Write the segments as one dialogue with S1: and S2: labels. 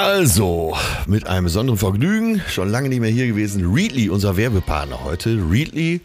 S1: Also, mit einem besonderen Vergnügen, schon lange nicht mehr hier gewesen, Readly, unser Werbepartner heute. Readly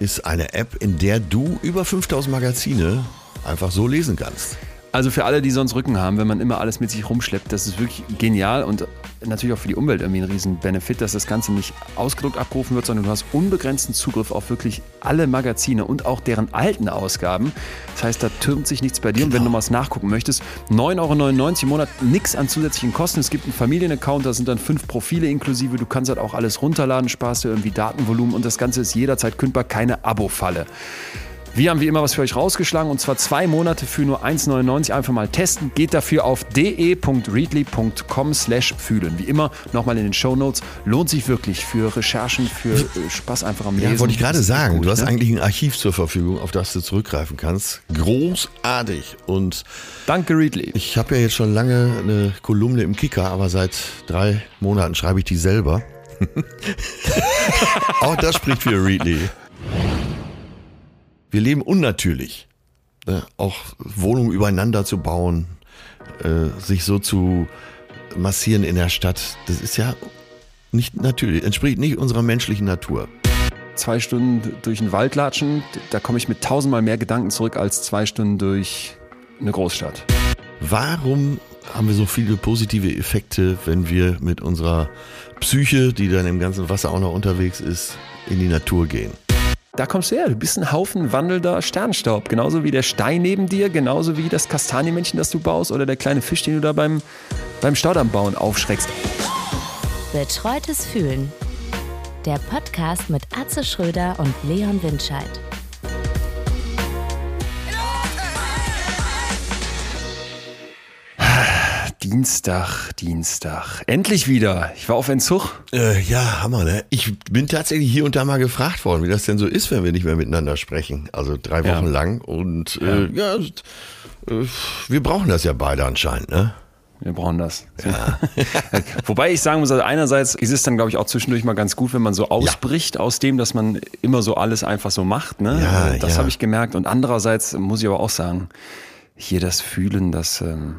S1: ist eine App, in der du über 5000 Magazine einfach so lesen kannst.
S2: Also für alle, die sonst Rücken haben, wenn man immer alles mit sich rumschleppt, das ist wirklich genial und natürlich auch für die Umwelt irgendwie ein riesen Benefit, dass das Ganze nicht ausgedruckt abgerufen wird, sondern du hast unbegrenzten Zugriff auf wirklich alle Magazine und auch deren alten Ausgaben. Das heißt, da türmt sich nichts bei dir und wenn du mal was nachgucken möchtest, 9,99 Euro im Monat, nichts an zusätzlichen Kosten. Es gibt einen Familienaccount, da sind dann fünf Profile inklusive. Du kannst halt auch alles runterladen, sparst dir irgendwie Datenvolumen und das Ganze ist jederzeit kündbar, keine Abo-Falle. Wir haben wie immer was für euch rausgeschlagen und zwar zwei Monate für nur 1,99. Einfach mal testen. Geht dafür auf de.readly.com slash fühlen. Wie immer nochmal in den Show Notes. Lohnt sich wirklich für Recherchen, für äh, Spaß einfach am Lesen.
S1: Ja, wollte ich gerade sagen.
S2: Gut,
S1: du hast
S2: ne?
S1: eigentlich ein Archiv zur Verfügung, auf das du zurückgreifen kannst. Großartig. Und
S2: Danke Readly.
S1: ich habe ja jetzt schon lange eine Kolumne im Kicker, aber seit drei Monaten schreibe ich die selber. Auch das spricht für Readly. Wir leben unnatürlich. Ne? Auch Wohnungen übereinander zu bauen, äh, sich so zu massieren in der Stadt, das ist ja nicht natürlich, entspricht nicht unserer menschlichen Natur.
S2: Zwei Stunden durch den Wald latschen, da komme ich mit tausendmal mehr Gedanken zurück als zwei Stunden durch eine Großstadt.
S1: Warum haben wir so viele positive Effekte, wenn wir mit unserer Psyche, die dann im ganzen Wasser auch noch unterwegs ist, in die Natur gehen?
S2: Da kommst du her, du bist ein Haufen wandelnder Sternstaub. Genauso wie der Stein neben dir, genauso wie das Kastanienmännchen, das du baust oder der kleine Fisch, den du da beim, beim Staudamm bauen aufschreckst.
S3: Betreutes Fühlen. Der Podcast mit Atze Schröder und Leon Windscheid.
S2: Dienstag, Dienstag. Endlich wieder. Ich war auf Entzug.
S1: Äh, ja, Hammer, ne? Ich bin tatsächlich hier und da mal gefragt worden, wie das denn so ist, wenn wir nicht mehr miteinander sprechen. Also drei Wochen
S2: Ja.
S1: lang. Und äh, ja, äh, wir brauchen das ja beide anscheinend, ne?
S2: Wir brauchen das. Wobei ich sagen muss, also einerseits ist es dann, glaube ich, auch zwischendurch mal ganz gut, wenn man so ausbricht aus dem, dass man immer so alles einfach so macht. Ne?
S1: Ja,
S2: das
S1: ja.
S2: habe ich gemerkt. Und andererseits muss ich aber auch sagen, hier das Fühlen, das ähm,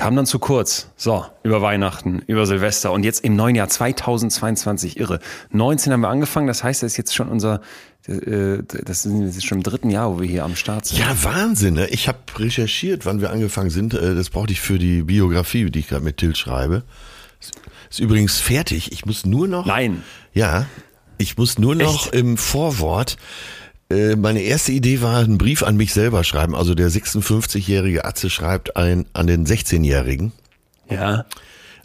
S2: kam dann zu kurz. So, über Weihnachten, über Silvester und jetzt im neuen Jahr 2022 irre. 19 haben wir angefangen, das heißt, das ist jetzt schon unser, äh, das ist jetzt schon im dritten Jahr, wo wir hier am Start sind.
S1: Ja, Wahnsinn, ne? Ich habe recherchiert, wann wir angefangen sind. Äh, Das brauchte ich für die Biografie, die ich gerade mit Till schreibe. Ist übrigens fertig. Ich muss nur noch.
S2: Nein.
S1: Ja, ich muss nur noch
S2: Echt?
S1: im Vorwort. Äh, Meine erste Idee war, einen Brief an mich selber schreiben. Also der 56-jährige Atze schreibt ein, an den 16-jährigen.
S2: Ja.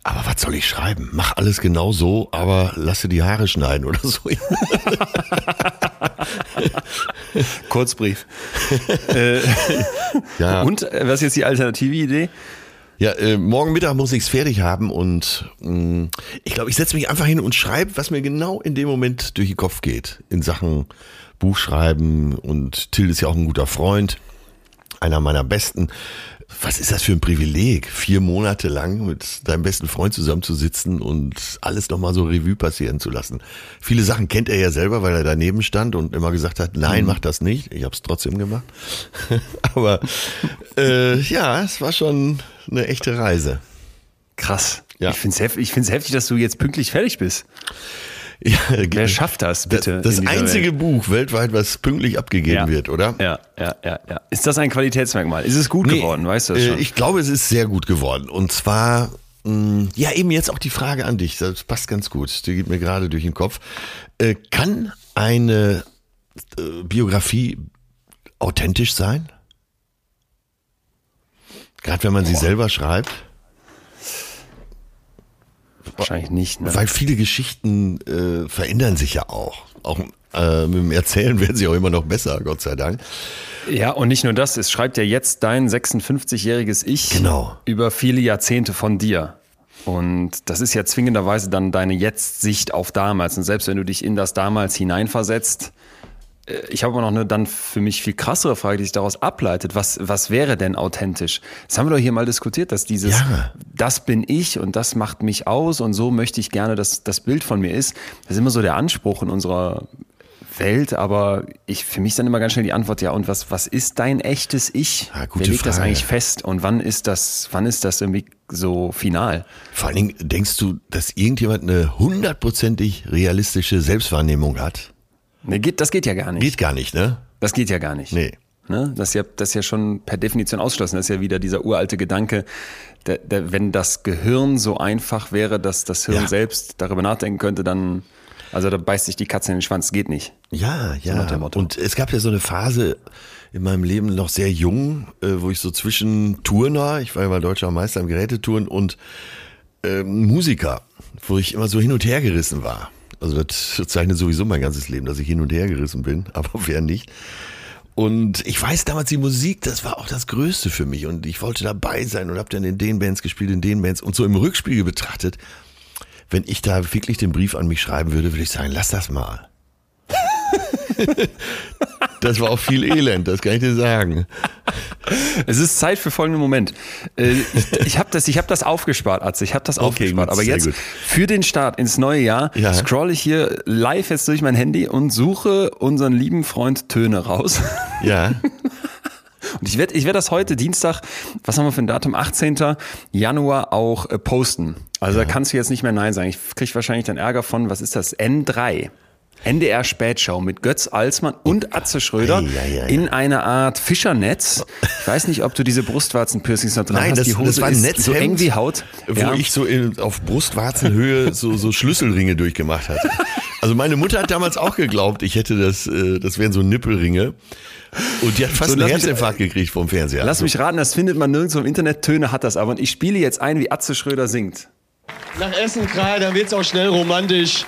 S1: Aber was soll ich schreiben? Mach alles genau so, aber lasse die Haare schneiden oder so.
S2: Kurzbrief. äh,
S1: Ja,
S2: Und äh, was ist jetzt die alternative Idee?
S1: Ja, äh, morgen Mittag muss ich es fertig haben und mh, ich glaube, ich setze mich einfach hin und schreibe, was mir genau in dem Moment durch den Kopf geht. In Sachen Buchschreiben und Till ist ja auch ein guter Freund, einer meiner besten. Was ist das für ein Privileg, vier Monate lang mit deinem besten Freund zusammenzusitzen und alles nochmal so Revue passieren zu lassen. Viele Sachen kennt er ja selber, weil er daneben stand und immer gesagt hat, nein, mach das nicht. Ich habe es trotzdem gemacht. Aber äh, ja, es war schon eine echte Reise.
S2: Krass.
S1: Ja.
S2: Ich finde es ich find's heftig, dass du jetzt pünktlich fertig bist.
S1: Ja,
S2: Wer schafft das, bitte?
S1: Das, das einzige
S2: Welt?
S1: Buch weltweit, was pünktlich abgegeben
S2: Ja.
S1: wird, oder?
S2: Ja, ja, ja, ja. Ist das ein Qualitätsmerkmal? Ist es gut
S1: Nee,
S2: geworden, weißt du das
S1: äh,
S2: schon?
S1: Ich glaube, es ist sehr gut geworden. Und zwar, mh, ja, eben jetzt auch die Frage an dich. Das passt ganz gut. Die geht mir gerade durch den Kopf. Äh, kann eine äh, Biografie authentisch sein? Gerade wenn man sie selber schreibt?
S2: Wahrscheinlich nicht. Ne?
S1: Weil viele Geschichten äh, verändern sich ja auch. Auch äh, mit dem Erzählen werden sie auch immer noch besser, Gott sei Dank.
S2: Ja, und nicht nur das, es schreibt ja jetzt dein 56-jähriges Ich
S1: Genau.
S2: über viele Jahrzehnte von dir. Und das ist ja zwingenderweise dann deine Jetzt-Sicht auf damals. Und selbst wenn du dich in das damals hineinversetzt, ich habe aber noch eine dann für mich viel krassere Frage, die sich daraus ableitet. Was, was wäre denn authentisch? Das haben wir doch hier mal diskutiert, dass dieses,
S1: Ja.
S2: das bin ich und das macht mich aus und so möchte ich gerne, dass das Bild von mir ist. Das ist immer so der Anspruch in unserer Welt, aber ich für mich ist dann immer ganz schnell die Antwort, ja, und was, was ist dein echtes Ich?
S1: Ja, gute
S2: Wer legt das
S1: Frage.
S2: eigentlich fest und wann ist das, wann ist das irgendwie so final?
S1: Vor allen Dingen, denkst du, dass irgendjemand eine hundertprozentig realistische Selbstwahrnehmung hat?
S2: Nee, geht, das geht ja gar nicht.
S1: Geht gar nicht, ne?
S2: Das geht ja gar nicht.
S1: Nee.
S2: Ne? Das, ist ja, das ist ja schon per Definition ausgeschlossen. Das ist ja wieder dieser uralte Gedanke, der, der, wenn das Gehirn so einfach wäre, dass das Hirn
S1: Ja.
S2: selbst darüber nachdenken könnte, dann, also da beißt sich die Katze in den Schwanz, geht nicht.
S1: Ja, ja.
S2: Motto.
S1: Und es gab ja so eine Phase in meinem Leben noch sehr jung, äh, wo ich so zwischen Turner, ich war ja mal deutscher Meister im Gerätetouren und ähm, Musiker, wo ich immer so hin und her gerissen war. Also das zeichnet sowieso mein ganzes Leben, dass ich hin und her gerissen bin, aber wer nicht. Und ich weiß damals, die Musik, das war auch das Größte für mich. Und ich wollte dabei sein und habe dann in den Bands gespielt, in den Bands. Und so im Rückspiegel betrachtet, wenn ich da wirklich den Brief an mich schreiben würde, würde ich sagen, lass das mal. das war auch viel Elend, das kann ich dir sagen.
S2: Es ist Zeit für folgenden Moment. Äh, Ich, ich habe das, ich hab das aufgespart, Atze. Ich habe das
S1: Okay,
S2: aufgespart.
S1: gut,
S2: Aber jetzt
S1: gut.
S2: für den Start ins neue Jahr
S1: Ja.
S2: scroll ich hier live jetzt durch mein Handy und suche unseren lieben Freund Töne raus.
S1: Ja,
S2: Und ich werde ich werd das heute Dienstag, was haben wir für ein Datum? 18. Januar auch äh, posten. Also da kannst du jetzt nicht mehr Nein sagen. Ich krieg wahrscheinlich dann Ärger von, was ist das? N3. NDR Spätschau mit Götz Alsmann und Atze Schröder
S1: Ei, ei, ei.
S2: in einer Art Fischernetz. Ich weiß nicht, ob du diese Brustwarzenpiercings noch dran
S1: Nein,
S2: hast.
S1: das,
S2: Die Hose
S1: das war ein Netzhemd,
S2: so eng wie Haut.
S1: wo
S2: Ja.
S1: ich so in, auf Brustwarzenhöhe so, so Schlüsselringe durchgemacht hatte. Also meine Mutter hat damals auch geglaubt, ich hätte das, äh, das wären so Nippelringe. Und die hat fast
S2: So,
S1: einen
S2: mich-
S1: Herzinfarkt gekriegt vom Fernseher.
S2: Lass mich raten, das findet man nirgendwo im Internet. Töne hat das aber. Und ich spiele jetzt ein, wie Atze Schröder singt.
S4: Nach Essen Kral, dann wird's auch schnell romantisch.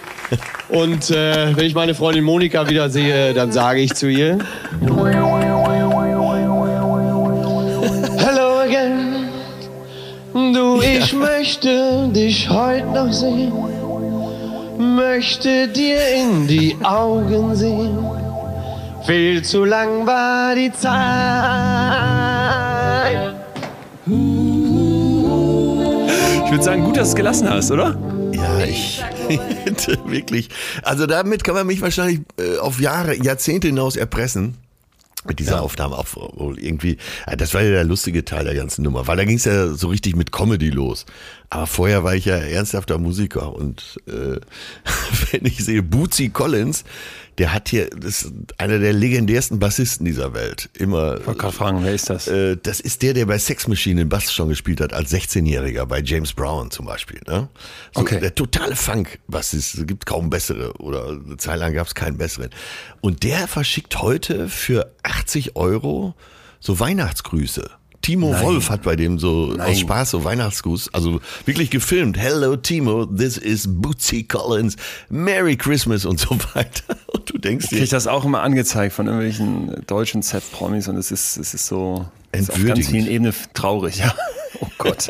S4: Und äh, wenn ich meine Freundin Monika wieder sehe, dann sage ich zu ihr: Hello again. Du, ich möchte dich heute noch sehen. Möchte dir in die Augen sehen. Viel zu lang war die Zeit.
S2: Ich würde sagen, gut, dass du es gelassen hast, oder?
S1: Ja, ich wirklich. Also damit kann man mich wahrscheinlich äh, auf Jahre, Jahrzehnte hinaus erpressen. Mit dieser Aufnahme auch wohl irgendwie. Ja, Das war ja der lustige Teil der ganzen Nummer, weil da ging es ja so richtig mit Comedy los. Aber vorher war ich ja ernsthafter Musiker und äh, wenn ich sehe Bootsy Collins, der hat hier, das ist einer der legendärsten Bassisten dieser Welt. Immer.
S2: Ich wollte gerade fragen, wer ist das?
S1: Äh, das ist der, der bei Sex Machine den Bass schon gespielt hat, als 16-Jähriger, bei James Brown zum Beispiel. Ne? So,
S2: Okay.
S1: Der totale Funk-Bassist, es gibt kaum bessere oder eine Zeit lang gab es keinen besseren. Und der verschickt heute für 80 Euro so Weihnachtsgrüße. Timo
S2: Nein.
S1: Wolf hat bei dem so
S2: Nein.
S1: aus Spaß so Weihnachtsgruß, also wirklich gefilmt. Hello Timo, this is Bootsy Collins, Merry Christmas und so weiter. Und du denkst
S2: Ich
S1: dir,
S2: kriege das auch immer angezeigt von irgendwelchen deutschen Z-Promis und es ist, es ist so es ist auf ganz vielen Ebenen traurig. Ja. Oh Gott.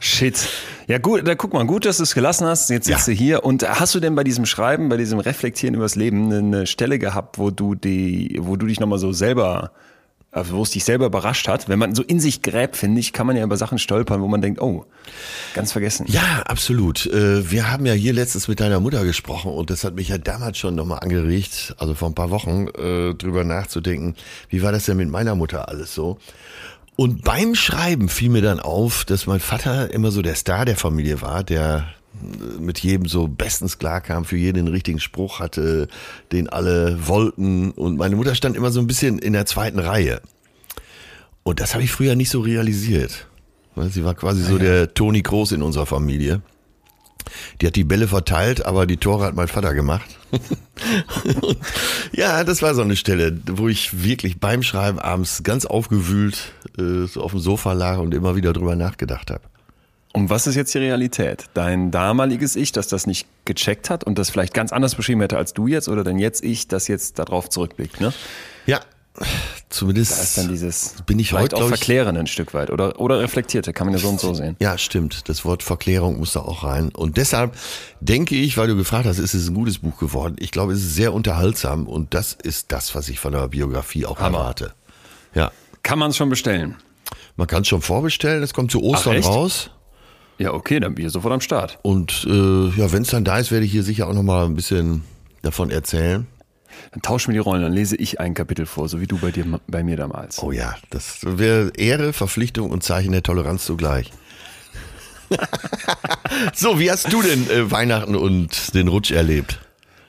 S2: Shit. Ja gut, da guck mal, gut, dass du es gelassen hast. Jetzt sitzt
S1: Ja.
S2: du hier. Und hast du denn bei diesem Schreiben, bei diesem Reflektieren übers Leben eine Stelle gehabt, wo du die, wo du dich nochmal so selber, also wo es dich selber überrascht hat? Wenn man so in sich gräbt, finde ich, kann man ja über Sachen stolpern, wo man denkt, oh, ganz vergessen.
S1: Ja, absolut. Äh, Wir haben ja hier letztens mit deiner Mutter gesprochen und das hat mich ja damals schon nochmal angeregt, also vor ein paar Wochen, äh, drüber nachzudenken, wie war das denn mit meiner Mutter alles so? Und beim Schreiben fiel mir dann auf, dass mein Vater immer so der Star der Familie war, der mit jedem so bestens klarkam, für jeden den richtigen Spruch hatte, den alle wollten. Und meine Mutter stand immer so ein bisschen in der zweiten Reihe. Und das habe ich früher nicht so realisiert. Sie war quasi so der Toni Groß in unserer Familie. Die hat die Bälle verteilt, aber die Tore hat mein Vater gemacht. Ja, das war so eine Stelle, wo ich wirklich beim Schreiben abends ganz aufgewühlt äh, so auf dem Sofa lag und immer wieder drüber nachgedacht habe.
S2: Und was ist jetzt die Realität? Dein damaliges Ich, das das nicht gecheckt hat und das vielleicht ganz anders beschrieben hätte als du jetzt oder dein jetzt Ich, das jetzt darauf zurückblickt, ne?
S1: Ja, zumindest
S2: Da ist dann dieses
S1: bin ich heute,
S2: auch verklären ein Stück weit oder, oder reflektierte, kann man ja so und so sehen.
S1: Ja, stimmt. Das Wort Verklärung muss da auch rein. Und deshalb denke ich, weil du gefragt hast, ist es ein gutes Buch geworden. Ich glaube, es ist sehr unterhaltsam und das ist das, was ich von der Biografie auch
S2: Hammer.
S1: erwarte. Ja.
S2: Kann man es schon bestellen?
S1: Man kann es schon vorbestellen, es kommt zu Ostern
S2: echt?
S1: raus.
S2: Ja, okay, dann bin ich sofort am Start.
S1: Und äh, ja, wenn es dann da ist, werde ich hier sicher auch nochmal ein bisschen davon erzählen.
S2: Dann tauschen wir die Rollen, dann lese ich ein Kapitel vor, so wie du bei dir, bei mir damals.
S1: Oh ja, das wäre Ehre, Verpflichtung und Zeichen der Toleranz zugleich. so, wie hast du denn äh, Weihnachten und den Rutsch erlebt?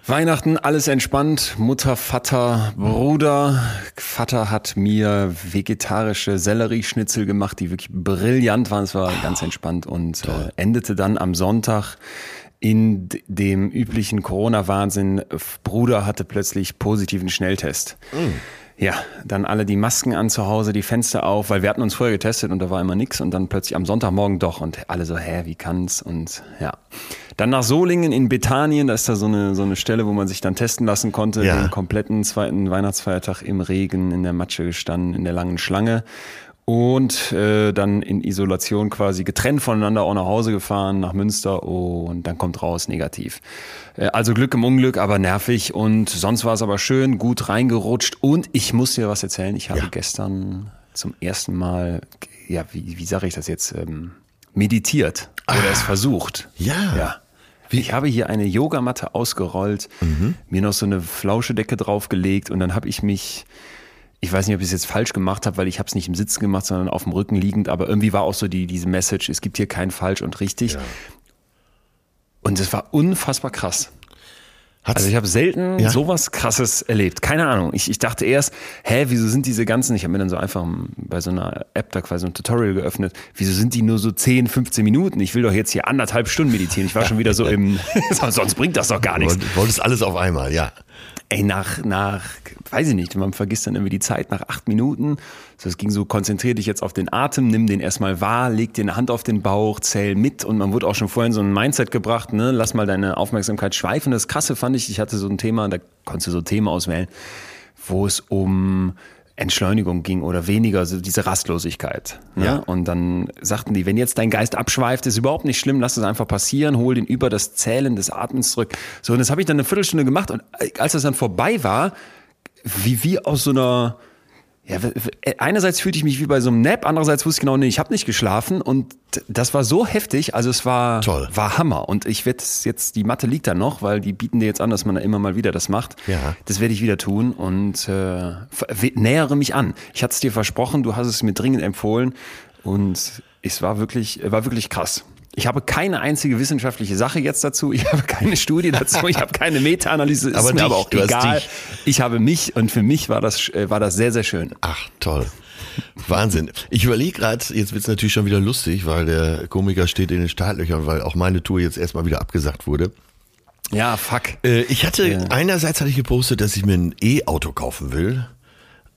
S2: Weihnachten, alles entspannt. Mutter, Vater, Bruder. Vater hat mir vegetarische Sellerieschnitzel gemacht, die wirklich brillant waren. Es war ganz entspannt und äh, endete dann am Sonntag in dem üblichen Corona-Wahnsinn. Bruder hatte plötzlich positiven Schnelltest. Mm. Ja, dann alle die Masken an zu Hause, die Fenster auf, weil wir hatten uns vorher getestet und da war immer nichts und dann plötzlich am Sonntagmorgen doch und alle so, hä, wie kann's? Und ja. Dann nach Solingen in Bethanien, da ist da so eine, so eine Stelle, wo man sich dann testen lassen konnte, ja. den kompletten zweiten Weihnachtsfeiertag im Regen, in der Matsche gestanden, in der langen Schlange und äh, dann in Isolation quasi getrennt voneinander auch nach Hause gefahren, nach Münster und dann kommt raus negativ. Äh, also Glück im Unglück, aber nervig und sonst war es aber schön, gut reingerutscht und ich muss dir was erzählen, ich habe ja. gestern zum ersten Mal, ja, wie, wie sage ich das jetzt, ähm, meditiert oder ah, es versucht.
S1: Ja.
S2: Ja. Ich habe hier eine Yogamatte ausgerollt, mhm. mir noch so eine Flauschedecke draufgelegt und dann habe ich mich ich weiß nicht, ob ich es jetzt falsch gemacht habe, weil ich habe es nicht im Sitzen gemacht, sondern auf dem Rücken liegend, aber irgendwie war auch so die, diese Message, es gibt hier kein falsch und richtig. Ja. Und es war unfassbar krass. Hat's, also ich habe selten ja? sowas krasses erlebt. Keine Ahnung. Ich, ich dachte erst, hä, wieso sind diese ganzen, ich habe mir dann so einfach bei so einer App da quasi ein Tutorial geöffnet, wieso sind die nur so 10, 15 Minuten? Ich will doch jetzt hier anderthalb Stunden meditieren. Ich war schon wieder so im, sonst bringt das doch gar nichts.
S1: Du wolltest alles auf einmal, ja.
S2: Ey, nach, nach, weiß ich nicht, man vergisst dann irgendwie die Zeit nach acht Minuten. So, es ging so, konzentrier dich jetzt auf den Atem, nimm den erstmal wahr, leg dir eine Hand auf den Bauch, zähl mit und man wurde auch schon vorhin so ein Mindset gebracht, ne, lass mal deine Aufmerksamkeit schweifen. Das Krasse fand ich, ich hatte so ein Thema, da konntest du so Themen auswählen, wo es um Entschleunigung ging oder weniger, so diese Rastlosigkeit. Ne? Ja. Und dann sagten die, wenn jetzt dein Geist abschweift, ist überhaupt nicht schlimm, lass es einfach passieren, hol den über das Zählen des Atmens zurück. So, und das habe ich dann eine Viertelstunde gemacht und als das dann vorbei war, wie wie aus so einer ja, äh, einerseits fühlte ich mich wie bei so einem Nap, andererseits wusste ich genau, nee, ich habe nicht geschlafen und das war so heftig, also es war
S1: Toll.
S2: war Hammer und ich werde jetzt die Matte liegt da noch, weil die bieten dir jetzt an, dass man da immer mal wieder das macht.
S1: Ja.
S2: Das werde ich wieder tun und äh, nähere mich an. Ich hatte es dir versprochen, du hast es mir dringend empfohlen und es war wirklich war wirklich krass. Ich habe keine einzige wissenschaftliche Sache jetzt dazu. Ich habe keine Studie dazu. Ich habe keine Meta-Analyse.
S1: Aber,
S2: dich,
S1: aber auch
S2: egal. Ich habe mich und für mich war das, äh, war das sehr, sehr schön.
S1: Ach, toll. Wahnsinn. Ich überlege gerade, jetzt wird es natürlich schon wieder lustig, weil der Komiker steht in den Startlöchern, weil auch meine Tour jetzt erstmal wieder abgesagt wurde.
S2: Ja, fuck.
S1: Äh, ich hatte, ja. einerseits hatte ich gepostet, dass ich mir ein E-Auto kaufen will.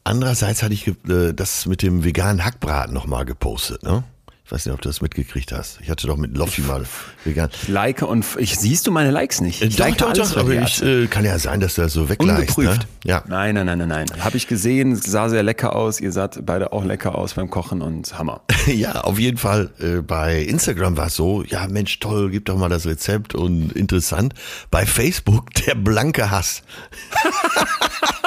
S1: Andererseits hatte ich äh, das mit dem veganen Hackbraten nochmal gepostet, ne? Ich weiß nicht, ob du das mitgekriegt hast. Ich hatte doch mit Loffi mal vegan.
S2: like und ich siehst du meine Likes nicht.
S1: Ich äh, doch, doch, doch, aber ich, äh, kann ja sein, dass du das so wegleist. Ne?
S2: Ja. Nein, nein, nein, nein, nein. Habe ich gesehen, sah sehr lecker aus. Ihr saht beide auch lecker aus beim Kochen und Hammer.
S1: ja, auf jeden Fall. Äh, bei Instagram war es so, ja Mensch, toll, gib doch mal das Rezept und interessant. Bei Facebook der blanke Hass.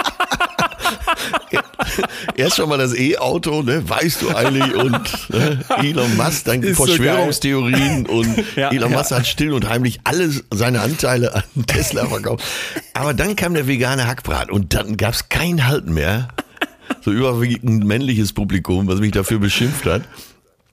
S1: Erst schon mal das E-Auto, ne? Weißt du eigentlich und ne? Elon Musk, dann Ist Verschwörungstheorien so und ja, Elon Musk ja. hat still und heimlich alle seine Anteile an Tesla verkauft. Aber dann kam der vegane Hackbrat und dann gab es kein Halten mehr. So überwiegend männliches Publikum, was mich dafür beschimpft hat.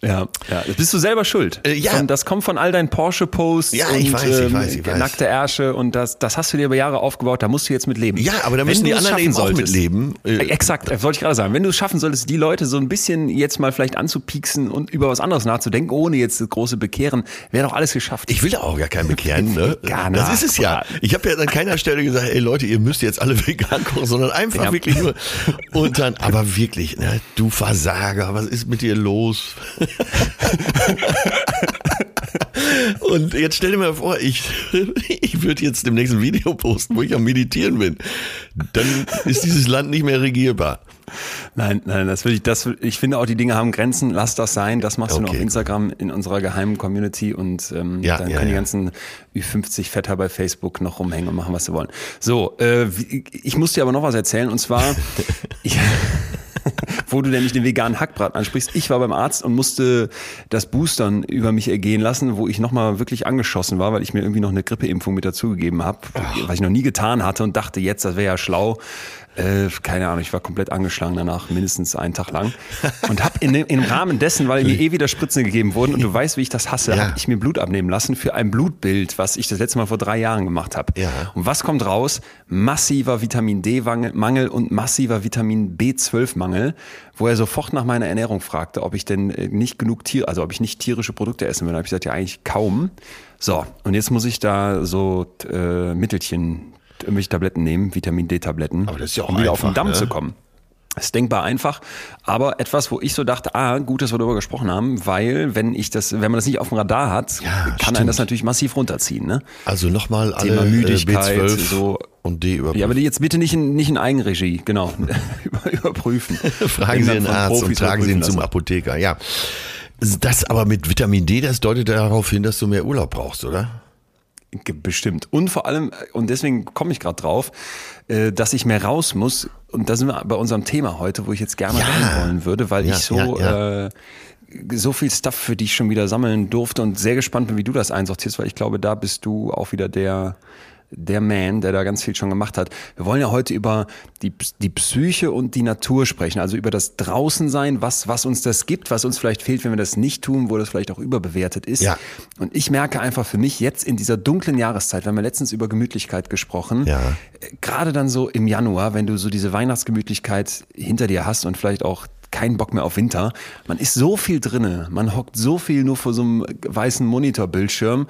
S2: Ja, ja, das bist du selber schuld.
S1: Äh, ja.
S2: Von, das kommt von all deinen Porsche-Posts
S1: ja, ich weiß, ich weiß, ich weiß.
S2: nackte Ärsche und das, das hast du dir über Jahre aufgebaut, da musst du jetzt mit leben.
S1: Ja, aber da müssen die anderen eben solltest, auch mit leben.
S2: Äh, äh, exakt, das wollte ich gerade sagen. Wenn du es schaffen solltest, die Leute so ein bisschen jetzt mal vielleicht anzupieksen und über was anderes nachzudenken, ohne jetzt das große Bekehren, wäre doch alles geschafft.
S1: Ich will da auch gar kein Bekehren. Ne?
S2: gar
S1: nicht. Das ist es ja. Ich habe ja an keiner Stelle gesagt, ey Leute, ihr müsst jetzt alle vegan kochen, sondern einfach ja. wirklich nur. Und dann, aber wirklich, ne, du Versager, was ist mit dir los? Und jetzt stell dir mal vor, ich, ich würde jetzt dem nächsten Video posten, wo ich am Meditieren bin. Dann ist dieses Land nicht mehr regierbar.
S2: Nein, nein, das will ich, das, ich finde auch, die Dinge haben Grenzen, lass das sein. Das machst okay. du nur auf Instagram in unserer geheimen Community und ähm, ja, dann ja, können ja. die ganzen Ü50-Fetter bei Facebook noch rumhängen und machen, was sie wollen. So, äh, ich muss dir aber noch was erzählen und zwar, ich, wo du nämlich den veganen Hackbraten ansprichst. Ich war beim Arzt und musste das Boostern über mich ergehen lassen, wo ich nochmal wirklich angeschossen war, weil ich mir irgendwie noch eine Grippeimpfung mit dazugegeben habe, was ich noch nie getan hatte und dachte jetzt, das wäre ja schlau, äh, keine Ahnung, ich war komplett angeschlagen danach, mindestens einen Tag lang. Und habe in, im Rahmen dessen, weil mir eh wieder Spritzen gegeben wurden und du weißt, wie ich das hasse,
S1: Ja.
S2: habe ich mir Blut abnehmen lassen für ein Blutbild, was ich das letzte Mal vor drei Jahren gemacht habe.
S1: Ja.
S2: Und was kommt raus? Massiver Vitamin D-Mangel und massiver Vitamin B12-Mangel, wo er sofort nach meiner Ernährung fragte, ob ich denn äh, nicht genug Tier, also ob ich nicht tierische Produkte essen will. Da habe ich gesagt, ja eigentlich kaum. So, und jetzt muss ich da so äh, Mittelchen, irgendwelche Tabletten nehmen, Vitamin D-Tabletten,
S1: Aber das ist ja auch
S2: um wieder auf den
S1: einfach,
S2: Damm
S1: ne?
S2: zu kommen. Das ist denkbar einfach, aber etwas, wo ich so dachte, ah, gut, dass wir darüber gesprochen haben, weil wenn ich das, wenn man das nicht auf dem Radar hat,
S1: Ja,
S2: kann
S1: stimmt.
S2: einen das natürlich massiv runterziehen. Ne?
S1: Also nochmal alle
S2: Thema
S1: äh,
S2: Müdigkeit,
S1: B12
S2: so.
S1: und D überprüfen.
S2: Ja, aber die jetzt bitte nicht in, nicht in Eigenregie, genau, Über- überprüfen.
S1: Fragen Sie den Arzt und
S2: Profis
S1: tragen Sie ihn zum. Apotheker. Ja. Das aber mit Vitamin D, das deutet darauf hin, dass du mehr Urlaub brauchst, oder?
S2: Bestimmt. Und vor allem, und deswegen komme ich gerade drauf, äh, dass ich mehr raus muss. Und da sind wir bei unserem Thema heute, wo ich jetzt gerne
S1: Ja.
S2: rein wollen würde, weil
S1: Ja,
S2: ich so,
S1: ja,
S2: Äh, so viel Stuff für dich schon wieder sammeln durfte und sehr gespannt bin, wie du das einsortierst, weil ich glaube, da bist du auch wieder der, der Man, der da ganz viel schon gemacht hat. Wir wollen ja heute über die, die Psyche und die Natur sprechen, also über das Draußensein, was, was uns das gibt, was uns vielleicht fehlt, wenn wir das nicht tun, wo das vielleicht auch überbewertet ist.
S1: Ja.
S2: Und ich merke einfach für mich jetzt in dieser dunklen Jahreszeit, wir haben ja letztens über Gemütlichkeit gesprochen,
S1: Ja.
S2: äh, gerade dann so im Januar, wenn du so diese Weihnachtsgemütlichkeit hinter dir hast und vielleicht auch keinen Bock mehr auf Winter. Man ist so viel drinne, man hockt so viel nur vor so einem weißen Monitorbildschirm.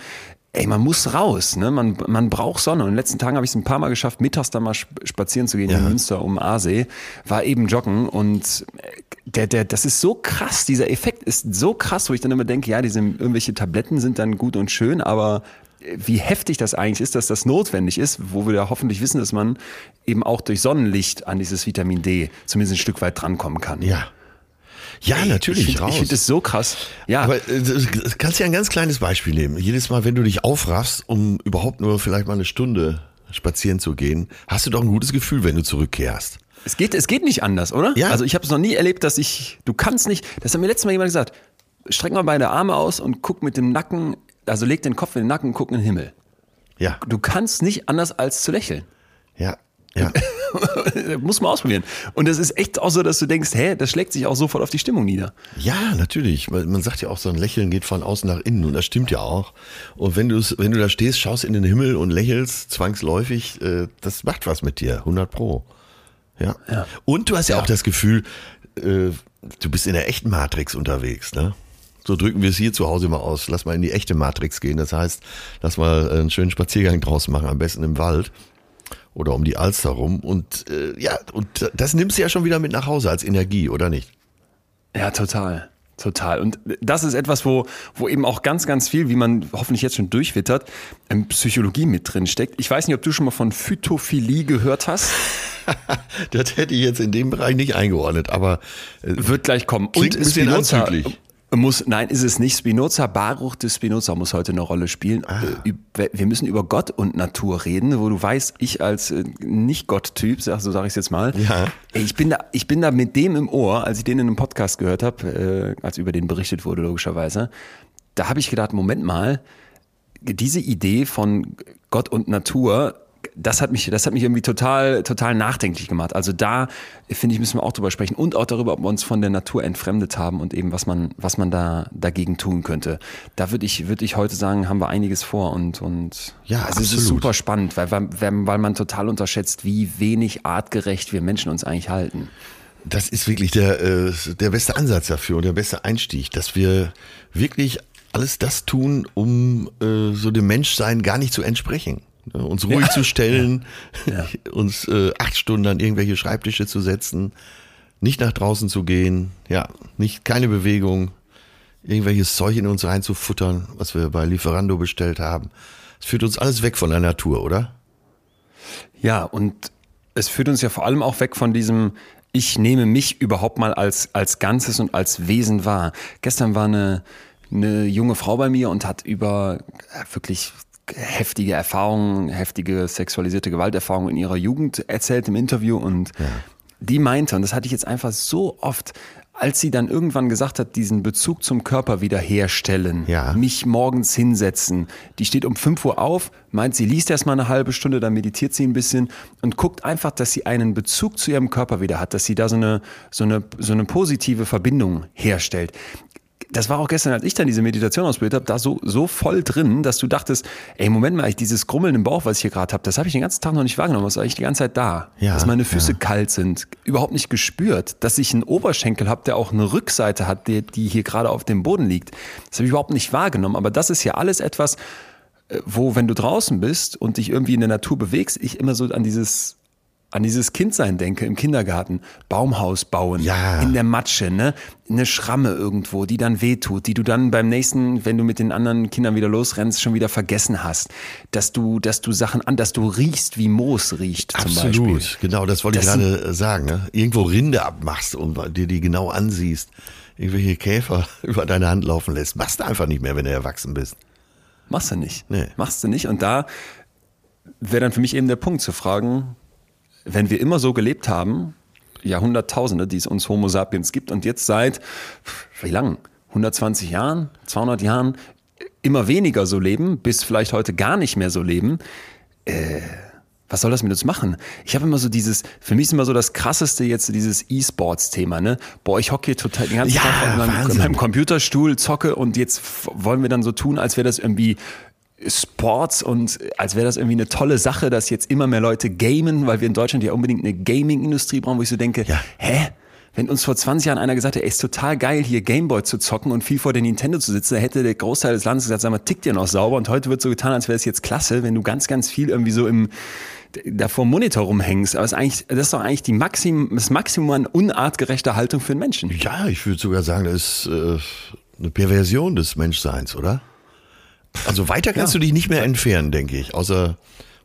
S2: Ey, man muss raus, ne? Man, man braucht Sonne. Und in den letzten Tagen habe ich es ein paar Mal geschafft, mittags da mal sp- spazieren zu gehen
S1: Ja.
S2: in Münster um Aasee. War eben joggen und äh, der, der, das ist so krass. Dieser Effekt ist so krass, wo ich dann immer denke, ja, diese irgendwelche Tabletten sind dann gut und schön, aber äh, wie heftig das eigentlich ist, dass das notwendig ist, wo wir ja hoffentlich wissen, dass man eben auch durch Sonnenlicht an dieses Vitamin D zumindest ein Stück weit drankommen kann.
S1: Ja. Ja, natürlich,
S2: ich finde find das so krass. Ja,
S1: Aber äh, du kannst ja ein ganz kleines Beispiel nehmen. Jedes Mal, wenn du dich aufraffst, um überhaupt nur vielleicht mal eine Stunde spazieren zu gehen, hast du doch ein gutes Gefühl, wenn du zurückkehrst.
S2: Es geht, es geht nicht anders, oder?
S1: Ja.
S2: Also ich habe es noch nie erlebt, dass ich, du kannst nicht, das hat mir letztes Mal jemand gesagt, streck mal beide Arme aus und guck mit dem Nacken, also leg den Kopf in den Nacken und guck in den Himmel.
S1: Ja,
S2: Du kannst nicht anders als zu lächeln.
S1: ja, ja.
S2: Muss man ausprobieren. Und das ist echt auch so, dass du denkst, hä, das schlägt sich auch sofort auf die Stimmung nieder.
S1: Ja, natürlich. Man sagt ja auch, so ein Lächeln geht von außen nach innen und das stimmt ja auch. Und wenn du wenn du da stehst, schaust in den Himmel und lächelst zwangsläufig, äh, das macht was mit dir, 100 pro. Ja.
S2: Ja.
S1: Und du hast ja, auch das Gefühl, äh, du bist in der echten Matrix unterwegs, ne? So drücken wir es hier zu Hause mal aus. Lass mal in die echte Matrix gehen. Das heißt, lass mal einen schönen Spaziergang draus machen, am besten im Wald oder um die Alster rum. Und äh, ja, und das nimmst du ja schon wieder mit nach Hause als Energie, oder nicht?
S2: Ja, total. Total. Und das ist etwas, wo, wo eben auch ganz, ganz viel, wie man hoffentlich jetzt schon durchwittert, ähm, Psychologie mit drin steckt. Ich weiß nicht, ob du schon mal von Phytophilie gehört hast.
S1: Das hätte ich jetzt in dem Bereich nicht eingeordnet, aber äh,
S2: Wird gleich kommen.
S1: Klingt ein bisschen anzüglich.
S2: Muss, nein, ist es nicht. Spinoza, Baruch de Spinoza muss heute eine Rolle spielen.
S1: Ah.
S2: Äh, Wir müssen über Gott und Natur reden, wo du weißt, ich als äh, Nicht-Gott-Typ, so sage ich es jetzt mal,
S1: Ja.
S2: ey, ich, bin da, ich bin da mit dem im Ohr, als ich den in einem Podcast gehört habe, äh, als über den berichtet wurde, logischerweise, da habe ich gedacht, Moment mal, diese Idee von Gott und Natur, das hat mich, das hat mich irgendwie total, total nachdenklich gemacht. Also da finde ich müssen wir auch drüber sprechen und auch darüber, ob wir uns von der Natur entfremdet haben und eben was man, was man da dagegen tun könnte. Da würde ich, würde ich heute sagen, haben wir einiges vor und und
S1: Ja,
S2: also es ist super spannend, weil, weil, weil man total unterschätzt, wie wenig artgerecht wir Menschen uns eigentlich halten.
S1: das ist wirklich der, äh, der beste Ansatz dafür und der beste Einstieg, dass wir wirklich alles das tun, um äh, so dem Menschsein gar nicht zu entsprechen. Ne, Uns ruhig zu stellen, uns äh, acht Stunden an irgendwelche Schreibtische zu setzen, nicht nach draußen zu gehen, ja, nicht keine Bewegung, irgendwelches Zeug in uns reinzufuttern, was wir bei Lieferando bestellt haben. Es führt uns alles weg von der Natur, oder?
S2: Ja, und es führt uns ja vor allem auch weg von diesem, ich nehme mich überhaupt mal als, als Ganzes und als Wesen wahr. Gestern war eine, eine junge Frau bei mir und hat über äh, wirklich heftige Erfahrungen, heftige sexualisierte Gewalterfahrungen in ihrer Jugend erzählt im Interview und die meinte, und das hatte ich jetzt einfach so oft, als sie dann irgendwann gesagt hat, diesen Bezug zum Körper wiederherstellen,
S1: Ja.
S2: mich morgens hinsetzen. Die steht um 5 Uhr auf, meint, sie liest erstmal eine halbe Stunde, dann meditiert sie ein bisschen und guckt einfach, dass sie einen Bezug zu ihrem Körper wieder hat, dass sie da so eine, so eine, so eine positive Verbindung herstellt. Das war auch gestern, als ich dann diese Meditation ausgebildet habe, da so, so voll drin, dass du dachtest, ey, Moment mal, ich, dieses Grummeln im Bauch, was ich hier gerade habe, das habe ich den ganzen Tag noch nicht wahrgenommen, das ist eigentlich die ganze Zeit da.
S1: Ja,
S2: dass meine Füße
S1: ja.
S2: kalt sind, überhaupt nicht gespürt, dass ich einen Oberschenkel habe, der auch eine Rückseite hat, die, die hier gerade auf dem Boden liegt. Das habe ich überhaupt nicht wahrgenommen. Aber das ist ja alles etwas, äh, wo, wenn du draußen bist und dich irgendwie in der Natur bewegst, ich immer so an dieses an dieses Kindsein denke im Kindergarten. Baumhaus bauen,
S1: Ja.
S2: in der Matsche, ne? Eine Schramme irgendwo, die dann wehtut, die du dann beim nächsten, wenn du mit den anderen Kindern wieder losrennst, schon wieder vergessen hast. Dass du, dass du Sachen an, dass du riechst, wie Moos riecht zum
S1: Absolut,
S2: Beispiel.
S1: genau, das wollte ich
S2: Das
S1: gerade äh, sagen. Ne? Irgendwo Rinde abmachst und dir die genau ansiehst, irgendwelche Käfer über deine Hand laufen lässt. Machst du einfach nicht mehr, wenn du erwachsen bist.
S2: Machst du nicht.
S1: Nee.
S2: Machst du nicht. Und da wäre dann für mich eben der Punkt zu fragen, wenn wir immer so gelebt haben, Jahrhunderttausende, die es uns Homo sapiens gibt und jetzt seit, wie lang? 120 Jahren, 200 Jahren immer weniger so leben, bis vielleicht heute gar nicht mehr so leben, äh, was soll das mit uns machen? Ich habe immer so dieses, für mich ist immer so das krasseste jetzt dieses E-Sports-Thema, ne? Boah, ich hocke hier total den ganzen
S1: Ja,
S2: Tag in meinem, Computerstuhl, zocke und jetzt wollen wir dann so tun, als wäre das irgendwie Sports und als wäre das irgendwie eine tolle Sache, dass jetzt immer mehr Leute gamen, weil wir in Deutschland ja unbedingt eine Gaming-Industrie brauchen, wo ich so denke,
S1: Ja.
S2: hä? Wenn uns vor 20 Jahren einer gesagt hätte, ey, ist total geil, hier Gameboy zu zocken und viel vor der Nintendo zu sitzen, hätte der Großteil des Landes gesagt, sag mal, tickt ihr noch sauber? Und heute wird so getan, als wäre es jetzt klasse, wenn du ganz, ganz viel irgendwie so im, da vor dem Monitor rumhängst. Aber es ist eigentlich, das ist doch eigentlich die Maxim, das Maximum an unartgerechter Haltung für einen Menschen.
S1: Ja, ich würde sogar sagen, das ist äh, eine Perversion des Menschseins, oder? Also weiter kannst
S2: Ja.
S1: du dich nicht mehr entfernen, denke ich. Außer,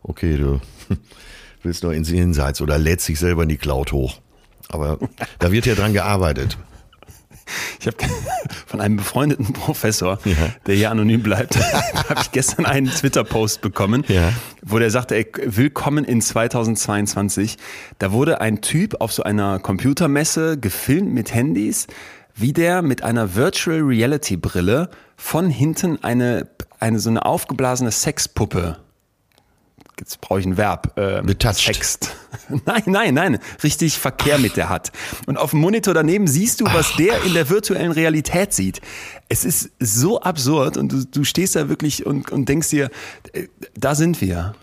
S1: okay, du willst noch ins Jenseits oder lädst dich selber in die Cloud hoch. Aber da wird ja dran gearbeitet.
S2: Ich habe von einem befreundeten Professor,
S1: Ja.
S2: der hier anonym bleibt, habe ich gestern einen Twitter-Post bekommen,
S1: Ja.
S2: wo der sagte, ey, willkommen in 2022. Da wurde ein Typ auf so einer Computermesse gefilmt mit Handys, wie der mit einer Virtual Reality Brille von hinten eine, eine so eine aufgeblasene Sexpuppe Jetzt brauche ich ein Verb. Äh,
S1: Betouched.
S2: Sext. Nein, nein, nein. Richtig Verkehr mit der hat. Und auf dem Monitor daneben siehst du, was der in der virtuellen Realität sieht. Es ist so absurd und du, du stehst da wirklich und, und denkst dir, äh, da sind wir.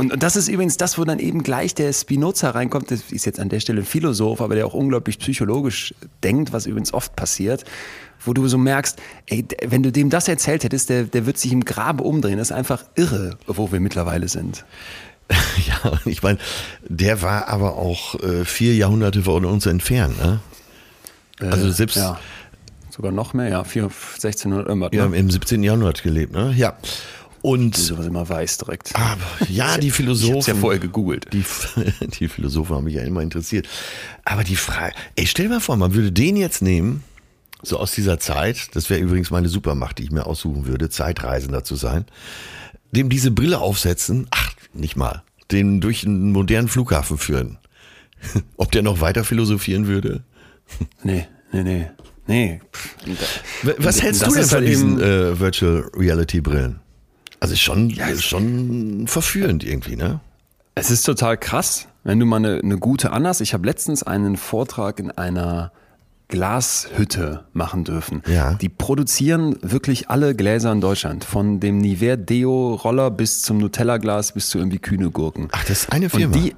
S2: Und, und das ist übrigens das, wo dann eben gleich der Spinoza reinkommt. Das ist jetzt an der Stelle ein Philosoph, aber der auch unglaublich psychologisch denkt, was übrigens oft passiert. Wo du so merkst, ey, wenn du dem das erzählt hättest, der, der wird sich im Grabe umdrehen. Das ist einfach irre, wo wir mittlerweile sind.
S1: Ja, ich meine, der war aber auch äh, vier Jahrhunderte von uns entfernt. Ne? Also selbst
S2: Ja. Sogar noch mehr, ja. 4, 1600 irgendwas.
S1: ja,
S2: ne?
S1: im 17. Jahrhundert gelebt. Ne? Ja. Und
S2: Die sowas immer weiß direkt.
S1: aber, ja, die
S2: Ich
S1: Philosophen.
S2: hab's ja vorher gegoogelt.
S1: Die, die Philosophen haben mich ja immer interessiert. Aber die Frage, ey, stell dir mal vor, man würde den jetzt nehmen, so aus dieser Zeit, das wäre übrigens meine Supermacht, die ich mir aussuchen würde, Zeitreisender zu sein, dem diese Brille aufsetzen, ach, nicht mal, den durch einen modernen Flughafen führen. Ob der noch weiter philosophieren würde?
S2: Nee, nee, nee. Nee.
S1: Was
S2: Das
S1: hältst du denn
S2: ist
S1: von
S2: halt
S1: diesen äh, Virtual Reality Brillen? Also schon, ist schon verführend irgendwie, ne?
S2: Es ist total krass, wenn du mal eine, eine gute anhast. Ich habe letztens einen Vortrag in einer Glashütte machen dürfen.
S1: Ja.
S2: Die produzieren wirklich alle Gläser in Deutschland. Von dem Nivea Deo Roller bis zum Nutella Glas bis zu irgendwie kühne Gurken.
S1: Ach, das ist eine Firma.
S2: Und die,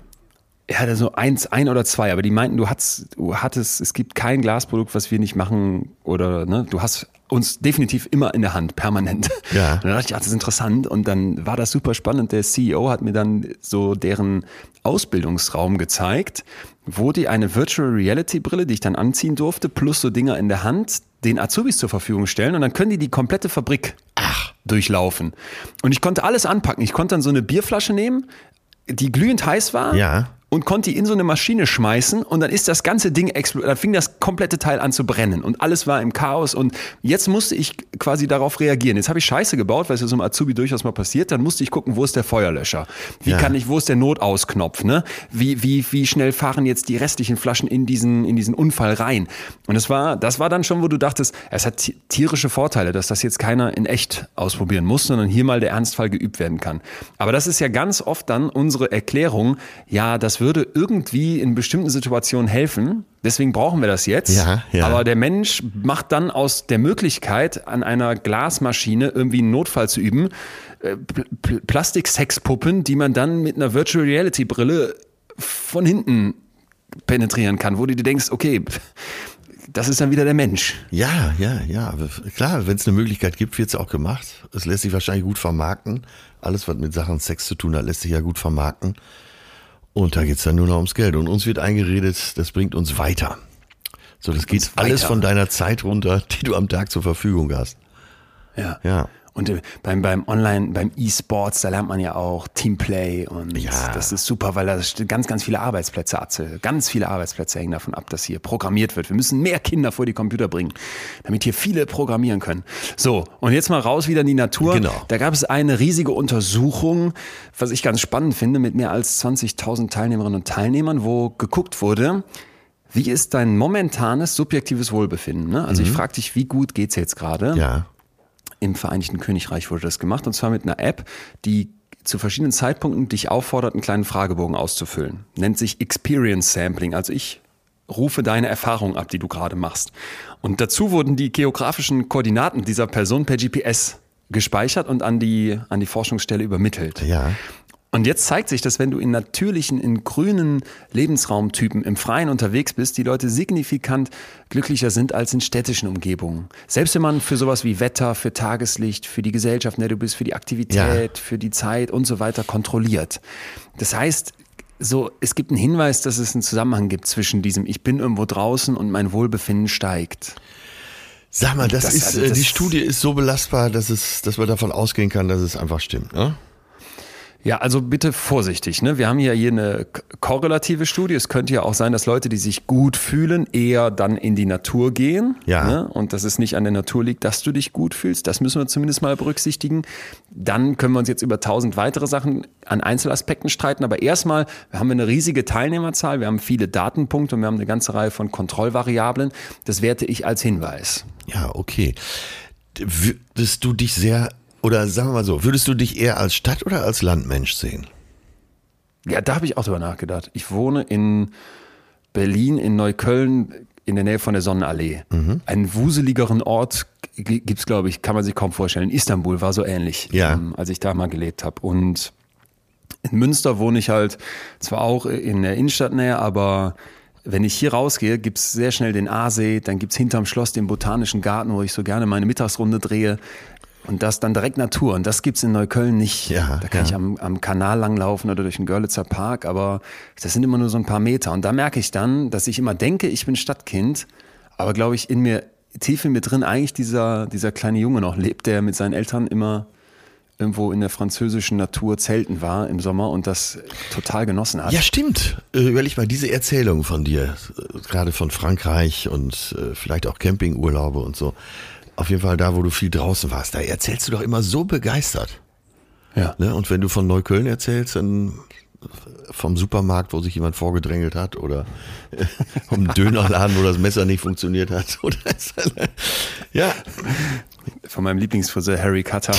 S2: ja, so eins, ein oder zwei, aber die meinten, du hattest, du hattest, es gibt kein Glasprodukt, was wir nicht machen oder, ne, du hast uns definitiv immer in der Hand, permanent.
S1: Ja.
S2: Und dann dachte ich, ach, das ist interessant und dann war das super spannend. Der CEO hat mir dann so deren Ausbildungsraum gezeigt, wo die eine Virtual Reality Brille, die ich dann anziehen durfte, plus so Dinger in der Hand, den Azubis zur Verfügung stellen und dann können die die komplette Fabrik durchlaufen. Und ich konnte alles anpacken. Ich konnte dann so eine Bierflasche nehmen, die glühend heiß war
S1: Ja.
S2: Und konnte die in so eine Maschine schmeißen und dann ist das ganze Ding explodiert, dann fing das komplette Teil an zu brennen und alles war im Chaos und jetzt musste ich quasi darauf reagieren. Jetzt habe ich Scheiße gebaut, weil es ja so einem Azubi durchaus mal passiert, dann musste ich gucken, wo ist der Feuerlöscher? Wie
S1: Ja.
S2: kann ich, wo ist der Notausknopf, ne? Wie, wie, wie schnell fahren jetzt die restlichen Flaschen in diesen, in diesen Unfall rein? Und das war, das war dann schon, wo du dachtest, es hat ti- tierische Vorteile, dass das jetzt keiner in echt ausprobieren muss, sondern hier mal der Ernstfall geübt werden kann. Aber das ist ja ganz oft dann unsere Erklärung, ja, das würde irgendwie in bestimmten Situationen helfen. Deswegen brauchen wir das jetzt.
S1: Ja, ja.
S2: Aber der Mensch macht dann aus der Möglichkeit, an einer Glasmaschine irgendwie einen Notfall zu üben, äh, Pl Pl Plastiksexpuppen, die man dann mit einer Virtual Reality Brille von hinten penetrieren kann, wo du dir denkst, okay, das ist dann wieder der Mensch.
S1: Ja, ja, ja. Klar, wenn es eine Möglichkeit gibt, wird es auch gemacht. Es lässt sich wahrscheinlich gut vermarkten. Alles, was mit Sachen Sex zu tun hat, lässt sich ja gut vermarkten. Und da geht's dann nur noch ums Geld. Und uns wird eingeredet, das bringt uns weiter. So, das geht alles
S2: weiter.
S1: von deiner Zeit runter, die du am Tag zur Verfügung hast.
S2: Ja.
S1: Ja.
S2: Und äh, beim, beim Online, beim E-Sports, da lernt man ja auch Teamplay und
S1: Ja.
S2: das ist super, weil da ganz, ganz viele Arbeitsplätze, Atze. Ganz viele Arbeitsplätze hängen davon ab, dass hier programmiert wird. Wir müssen mehr Kinder vor die Computer bringen, damit hier viele programmieren können. So, und jetzt mal raus wieder in die Natur.
S1: Genau.
S2: Da gab es eine riesige Untersuchung, was ich ganz spannend finde, mit mehr als 20.000 Teilnehmerinnen und Teilnehmern, wo geguckt wurde, wie ist dein momentanes subjektives Wohlbefinden? Ne? Also ich frage dich, wie gut geht's jetzt gerade?
S1: Ja.
S2: Im Vereinigten Königreich wurde das gemacht und zwar mit einer App, die zu verschiedenen Zeitpunkten dich auffordert, einen kleinen Fragebogen auszufüllen. Nennt sich Experience Sampling. Also ich rufe deine Erfahrung ab, die du gerade machst. Und dazu wurden die geografischen Koordinaten dieser Person per GPS gespeichert und an die, an die Forschungsstelle übermittelt.
S1: Ja.
S2: Und jetzt zeigt sich, dass wenn du in natürlichen, in grünen Lebensraumtypen im Freien unterwegs bist, die Leute signifikant glücklicher sind als in städtischen Umgebungen. Selbst wenn man für sowas wie Wetter, für Tageslicht, für die Gesellschaft, in der du bist, für die Aktivität, für die Zeit und so weiter kontrolliert. Das heißt, so, es gibt einen Hinweis, dass es einen Zusammenhang gibt zwischen diesem Ich bin irgendwo draußen und mein Wohlbefinden steigt.
S1: Sag mal, das,
S2: Das-
S1: ist,
S2: also das-
S1: die Studie ist so belastbar, dass es, dass man davon ausgehen kann, dass es einfach stimmt, ne?
S2: Ja, also bitte vorsichtig. Ne? Wir haben ja hier eine korrelative Studie. Es könnte ja auch sein, dass Leute, die sich gut fühlen, eher dann in die Natur gehen.
S1: Ja.
S2: Ne? Und dass es nicht an der Natur liegt, dass du dich gut fühlst. Das müssen wir zumindest mal berücksichtigen. Dann können wir uns jetzt über tausend weitere Sachen an Einzelaspekten streiten. Aber erstmal haben wir eine riesige Teilnehmerzahl. Wir haben viele Datenpunkte und wir haben eine ganze Reihe von Kontrollvariablen. Das werte ich als Hinweis.
S1: Ja, okay. Würdest du dich sehr, oder sagen wir mal so, würdest du dich eher als Stadt- oder als Landmensch sehen?
S2: Ja, da habe ich auch drüber nachgedacht. Ich wohne in Berlin, in Neukölln, in der Nähe von der Sonnenallee. Einen wuseligeren Ort g- gibt's, glaube ich, kann man sich kaum vorstellen. Istanbul war so ähnlich,
S1: Ja.
S2: ähm, als ich da mal gelebt habe. Und in Münster wohne ich halt zwar auch in der Innenstadtnähe, aber wenn ich hier rausgehe, gibt's sehr schnell den Aasee, dann gibt's hinterm Schloss den Botanischen Garten, wo ich so gerne meine Mittagsrunde drehe. Und das dann direkt Natur. Und das gibt's in Neukölln nicht.
S1: Ja,
S2: da kann
S1: ja.
S2: ich am, am Kanal langlaufen oder durch den Görlitzer Park, aber das sind immer nur so ein paar Meter. Und da merke ich dann, dass ich immer denke, ich bin Stadtkind, aber glaube ich in mir, tief in mir drin eigentlich dieser, dieser kleine Junge noch lebt, der mit seinen Eltern immer irgendwo in der französischen Natur zelten war im Sommer und das total genossen hat.
S1: Ja, stimmt. Äh, Überleg mal, diese Erzählung von dir, äh, gerade von Frankreich und äh, vielleicht auch Campingurlaube und so. Auf jeden Fall da, wo du viel draußen warst, da erzählst du doch immer so begeistert.
S2: ja.
S1: Ne? Und wenn du von Neukölln erzählst, dann vom Supermarkt, wo sich jemand vorgedrängelt hat oder vom Dönerladen, wo das Messer nicht funktioniert hat. Oder ja,
S2: Von meinem Lieblingsfriseur Harry Cutter.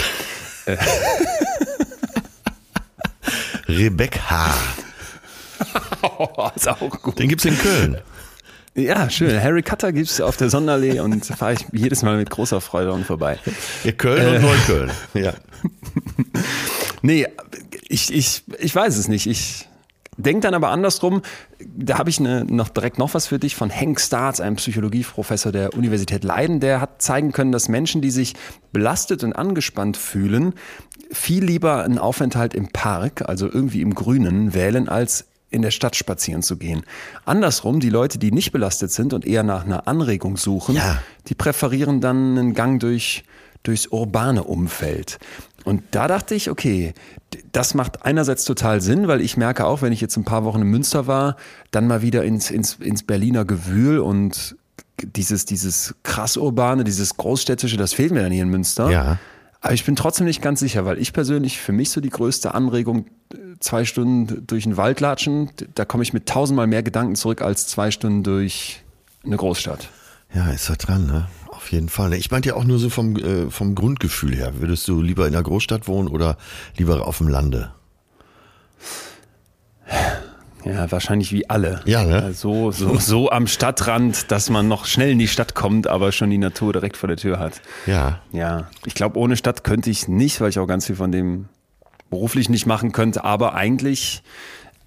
S1: Rebecca.
S2: Oh, ist auch gut.
S1: Den gibt's in Köln.
S2: Ja, schön. Harry Cutter gibt's auf der Sonderallee und fahre ich jedes Mal mit großer Freude und vorbei.
S1: Ja, Köln und Neukölln. Ja.
S2: Nee, ich, ich, ich weiß es nicht. Ich denke dann aber andersrum. Da habe ich eine, noch direkt noch was für dich von Hank Starts, einem Psychologieprofessor der Universität Leiden. Der hat zeigen können, dass Menschen, die sich belastet und angespannt fühlen, viel lieber einen Aufenthalt im Park, also irgendwie im Grünen, wählen, als in der Stadt spazieren zu gehen. Andersrum, die Leute, die nicht belastet sind und eher nach einer Anregung suchen,
S1: Ja.
S2: die präferieren dann einen Gang durch durchs urbane Umfeld. Und da dachte ich, okay, das macht einerseits total Sinn, weil ich merke auch, wenn ich jetzt ein paar Wochen in Münster war, dann mal wieder ins, ins, ins Berliner Gewühl und dieses, dieses krass urbane, dieses großstädtische, das fehlt mir dann hier in Münster.
S1: Ja.
S2: Aber ich bin trotzdem nicht ganz sicher, weil ich persönlich für mich so die größte Anregung, zwei Stunden durch den Wald latschen, da komme ich mit tausendmal mehr Gedanken zurück als zwei Stunden durch eine Großstadt.
S1: Ja, ist da dran, ne? Auf jeden Fall. Ich meinte ja auch nur so vom, äh, vom Grundgefühl her. Würdest du lieber in der Großstadt wohnen oder lieber auf dem Lande?
S2: Ja, wahrscheinlich wie alle.
S1: Ja, ne?
S2: So, so, so am Stadtrand, dass man noch schnell in die Stadt kommt, aber schon die Natur direkt vor der Tür hat.
S1: Ja.
S2: Ja, ich glaube, ohne Stadt könnte ich nicht, weil ich auch ganz viel von dem beruflich nicht machen könnte, aber eigentlich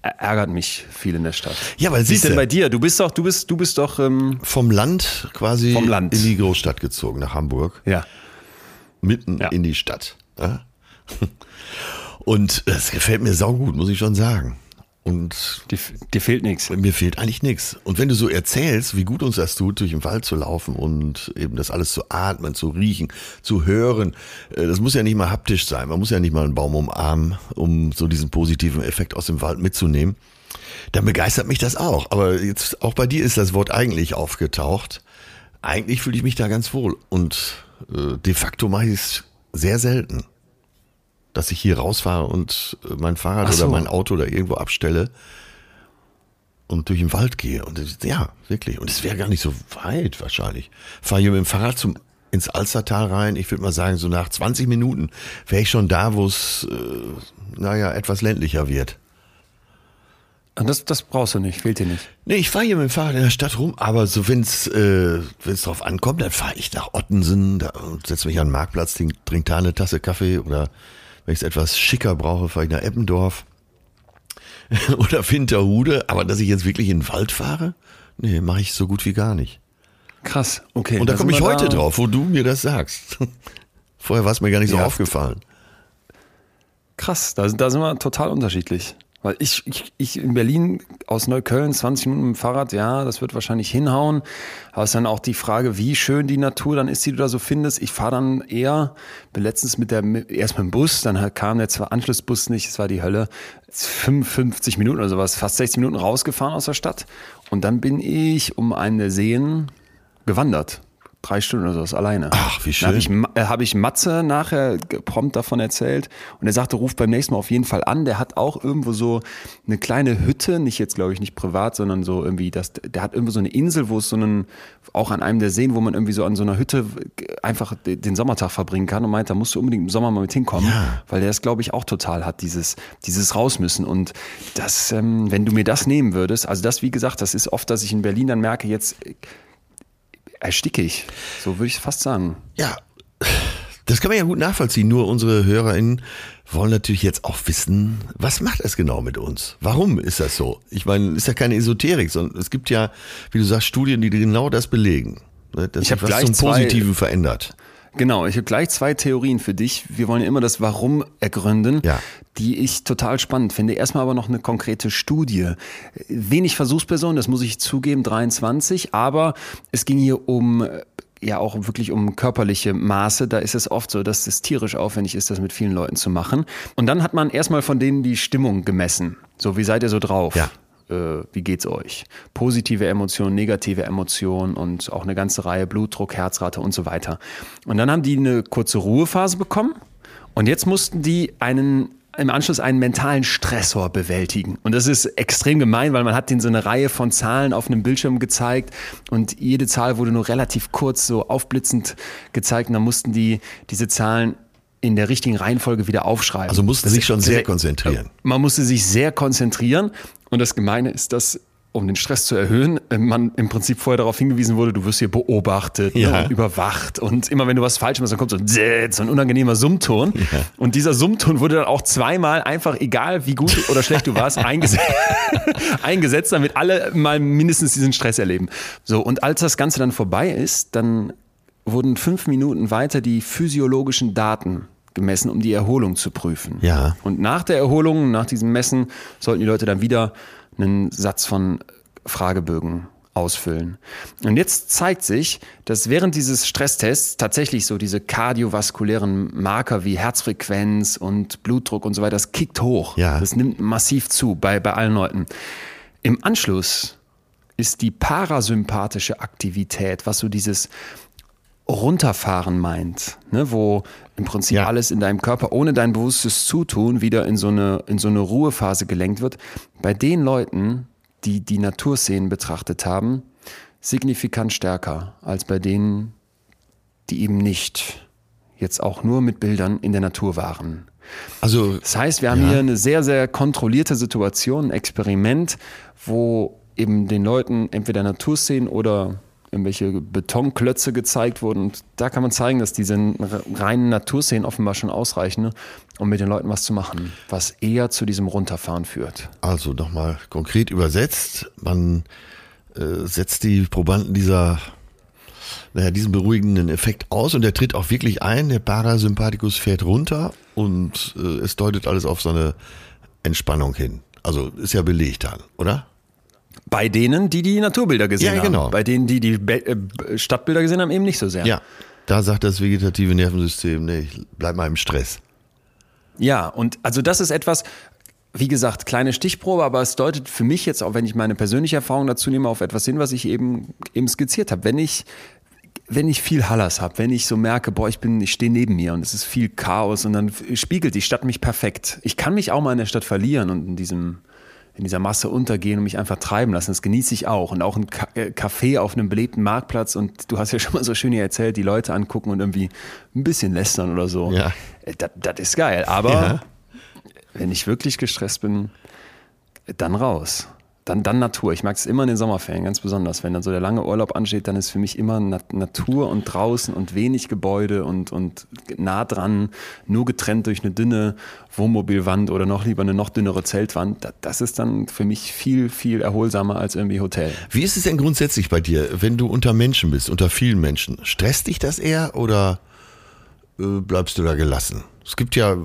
S2: ärgert mich viel in der Stadt.
S1: Ja, weil
S2: Wie ist
S1: siehst
S2: denn
S1: du,
S2: bei dir? Du bist doch, du bist, du bist doch, ähm,
S1: vom Land quasi
S2: Vom Land.
S1: in die Großstadt gezogen, nach Hamburg.
S2: ja.
S1: mitten
S2: Ja.
S1: in die Stadt. Ja? Und es gefällt mir saugut, muss ich schon sagen. Und
S2: Dir, dir fehlt nichts.
S1: mir fehlt eigentlich nichts. Und wenn du so erzählst, wie gut uns das tut, durch den Wald zu laufen und eben das alles zu atmen, zu riechen, zu hören, äh, das muss ja nicht mal haptisch sein. Man muss ja nicht mal einen Baum umarmen, um so diesen positiven Effekt aus dem Wald mitzunehmen. Dann begeistert mich das auch. Aber jetzt auch bei dir ist das Wort eigentlich aufgetaucht. Eigentlich fühle ich mich da ganz wohl. Und äh, de facto mache ich es sehr selten. Dass ich hier rausfahre und äh, mein Fahrrad
S2: so.
S1: oder mein Auto da irgendwo abstelle und durch den Wald gehe. Und das- ja, wirklich. Und es wäre gar nicht so weit wahrscheinlich. Fahre hier mit dem Fahrrad zum, ins Alstertal rein. Ich würde mal sagen, so nach 20 Minuten wäre ich schon da, wo es, äh, naja, etwas ländlicher wird.
S2: Und das, das brauchst du nicht, fehlt dir nicht.
S1: Nee, ich fahre hier mit dem Fahrrad in der Stadt rum, aber so wenn's äh, wenn's drauf ankommt, dann fahre ich nach Ottensen da, und setze mich an den Marktplatz, trink, trink da eine Tasse Kaffee oder wenn ich es etwas schicker brauche, fahre ich nach Eppendorf oder Winterhude. Aber dass ich jetzt wirklich in den Wald fahre, nee, mache ich so gut wie gar nicht.
S2: Krass, okay.
S1: Und da komme ich
S2: sind
S1: heute
S2: da-
S1: drauf, wo du mir das sagst. Vorher war es mir gar nicht so
S2: Ja.
S1: aufgefallen.
S2: Krass, da, da sind wir total unterschiedlich. Weil ich, ich, ich in Berlin aus Neukölln 20 Minuten mit dem Fahrrad, ja, das wird wahrscheinlich hinhauen. Aber es ist dann auch die Frage, wie schön die Natur dann ist, die du da so findest. Ich fahre dann eher, bin letztens mit der, erst mit dem Bus, dann kam der zwar Anschlussbus nicht, es war die Hölle, 55 Minuten oder sowas, fast 60 Minuten rausgefahren aus der Stadt. Und dann bin ich um einen Seen gewandert. Drei Stunden oder sowas alleine.
S1: Ach, wie
S2: Da habe ich,
S1: schön.
S2: Äh, hab ich Matze nachher prompt davon erzählt und er sagte, ruf beim nächsten Mal auf jeden Fall an. Der hat auch irgendwo so eine kleine Hütte, nicht jetzt glaube ich nicht privat, sondern so irgendwie, das, der hat irgendwo so eine Insel, wo es so einen, auch an einem der Seen, wo man irgendwie so an so einer Hütte einfach de- den Sommertag verbringen kann und meint, da musst du unbedingt im Sommer mal mit hinkommen,
S1: Ja.
S2: weil der es glaube ich auch total hat, dieses, dieses rausmüssen und das, ähm, wenn du mir das nehmen würdest, also das wie gesagt, das ist oft, dass ich in Berlin dann merke, jetzt äh, ersticke ich, so würde ich fast sagen.
S1: Ja, das kann man ja gut nachvollziehen. Nur unsere HörerInnen wollen natürlich jetzt auch wissen, was macht es genau mit uns? Warum ist das so? Ich meine, ist ja keine Esoterik, sondern es gibt ja, wie du sagst, Studien, die genau das belegen. ne, Dass
S2: Ich
S1: sich
S2: hab
S1: was
S2: gleich
S1: zum
S2: zwei-
S1: Positiven verändert.
S2: Genau, ich habe gleich zwei Theorien für dich. Wir wollen ja immer das Warum ergründen,
S1: Ja.
S2: die ich total spannend finde. Erstmal aber noch eine konkrete Studie. Wenig Versuchspersonen, das muss ich zugeben, 23, aber es ging hier um ja auch wirklich um körperliche Maße. Da ist es oft so, dass es tierisch aufwendig ist, das mit vielen Leuten zu machen. Und dann hat man erstmal von denen die Stimmung gemessen. So, wie seid ihr so drauf?
S1: Ja.
S2: Äh, wie geht's euch? Positive Emotionen, negative Emotionen und auch eine ganze Reihe Blutdruck, Herzrate und so weiter. Und dann haben die eine kurze Ruhephase bekommen und jetzt mussten die einen im Anschluss einen mentalen Stressor bewältigen. Und das ist extrem gemein, weil man hat denen so eine Reihe von Zahlen auf einem Bildschirm gezeigt und jede Zahl wurde nur relativ kurz so aufblitzend gezeigt und dann mussten die diese Zahlen in der richtigen Reihenfolge wieder aufschreiben.
S1: Also mussten sich schon sehr konzentrieren.
S2: man musste sich sehr konzentrieren. Und das Gemeine ist, dass, um den Stress zu erhöhen, äh, man im Prinzip vorher darauf hingewiesen wurde, du wirst hier beobachtet
S1: Ja.
S2: ne, und überwacht. Und immer wenn du was falsch machst, dann kommt so so ein unangenehmer Summton. Und dieser Summton wurde dann auch zweimal einfach, egal wie gut oder schlecht du warst, eingesetzt, eingesetzt, damit alle mal mindestens diesen Stress erleben. So, und als das Ganze dann vorbei ist, dann wurden fünf Minuten weiter die physiologischen Daten gemessen, um die Erholung zu prüfen.
S1: Ja.
S2: Und nach der Erholung, nach diesem Messen, sollten die Leute dann wieder einen Satz von Fragebögen ausfüllen. Und jetzt zeigt sich, dass während dieses Stresstests tatsächlich so diese kardiovaskulären Marker wie Herzfrequenz und Blutdruck und so weiter, das kickt hoch.
S1: Ja.
S2: Das nimmt massiv zu bei, bei allen Leuten. Im Anschluss ist die parasympathische Aktivität, was so dieses Runterfahren meint, ne, wo im Prinzip
S1: Ja.
S2: alles in deinem Körper ohne dein bewusstes Zutun wieder in so eine, in so eine Ruhephase gelenkt wird. Bei den Leuten, die die Naturszenen betrachtet haben, signifikant stärker als bei denen, die eben nicht jetzt auch nur mit Bildern in der Natur waren.
S1: Also,
S2: Das heißt, wir haben
S1: Ja.
S2: hier eine sehr, sehr kontrollierte Situation, ein Experiment, wo eben den Leuten entweder Naturszenen oder irgendwelche Betonklötze gezeigt wurden. Und da kann man zeigen, dass diese reinen Naturszenen offenbar schon ausreichen, ne, um mit den Leuten was zu machen, was eher zu diesem Runterfahren führt.
S1: also nochmal konkret übersetzt, man äh, setzt die Probanden dieser, naja, diesen beruhigenden Effekt aus und der tritt auch wirklich ein. Der Parasympathikus fährt runter und äh, es deutet alles auf so eine Entspannung hin. Also ist ja belegt dann, oder?
S2: Bei denen, die die Naturbilder gesehen
S1: Ja,
S2: haben.
S1: genau.
S2: Bei denen, die die Be äh, Stadtbilder gesehen haben, eben nicht so sehr.
S1: Ja. Da sagt das vegetative Nervensystem, nee, ich bleib mal im Stress.
S2: Ja, und also das ist etwas, wie gesagt, kleine Stichprobe, aber es deutet für mich jetzt, auch wenn ich meine persönliche Erfahrung dazu nehme, auf etwas hin, was ich eben, eben skizziert habe. Wenn ich, wenn ich viel Hallas habe, wenn ich so merke, boah, ich bin, ich stehe neben mir und es ist viel Chaos und dann spiegelt die Stadt mich perfekt. Ich kann mich auch mal in der Stadt verlieren und in diesem, in dieser Masse untergehen und mich einfach treiben lassen. Das genieße ich auch. Und auch ein Ka äh, Café auf einem belebten Marktplatz und du hast ja schon mal so schön hier erzählt, die Leute angucken und irgendwie ein bisschen lästern oder so.
S1: Ja.
S2: Äh, Das, das ist geil. Aber
S1: Ja.
S2: wenn ich wirklich gestresst bin, dann raus. Dann, dann Natur. Ich mag es immer in den Sommerferien, ganz besonders. Wenn dann so der lange Urlaub ansteht, dann ist für mich immer Nat Natur und draußen und wenig Gebäude und, und nah dran, nur getrennt durch eine dünne Wohnmobilwand oder noch lieber eine noch dünnere Zeltwand. Da- Das ist dann für mich viel, viel erholsamer als irgendwie Hotel.
S1: Wie ist es denn grundsätzlich bei dir, wenn du unter Menschen bist, unter vielen Menschen? Stresst dich das eher oder äh, bleibst du da gelassen? Es gibt ja,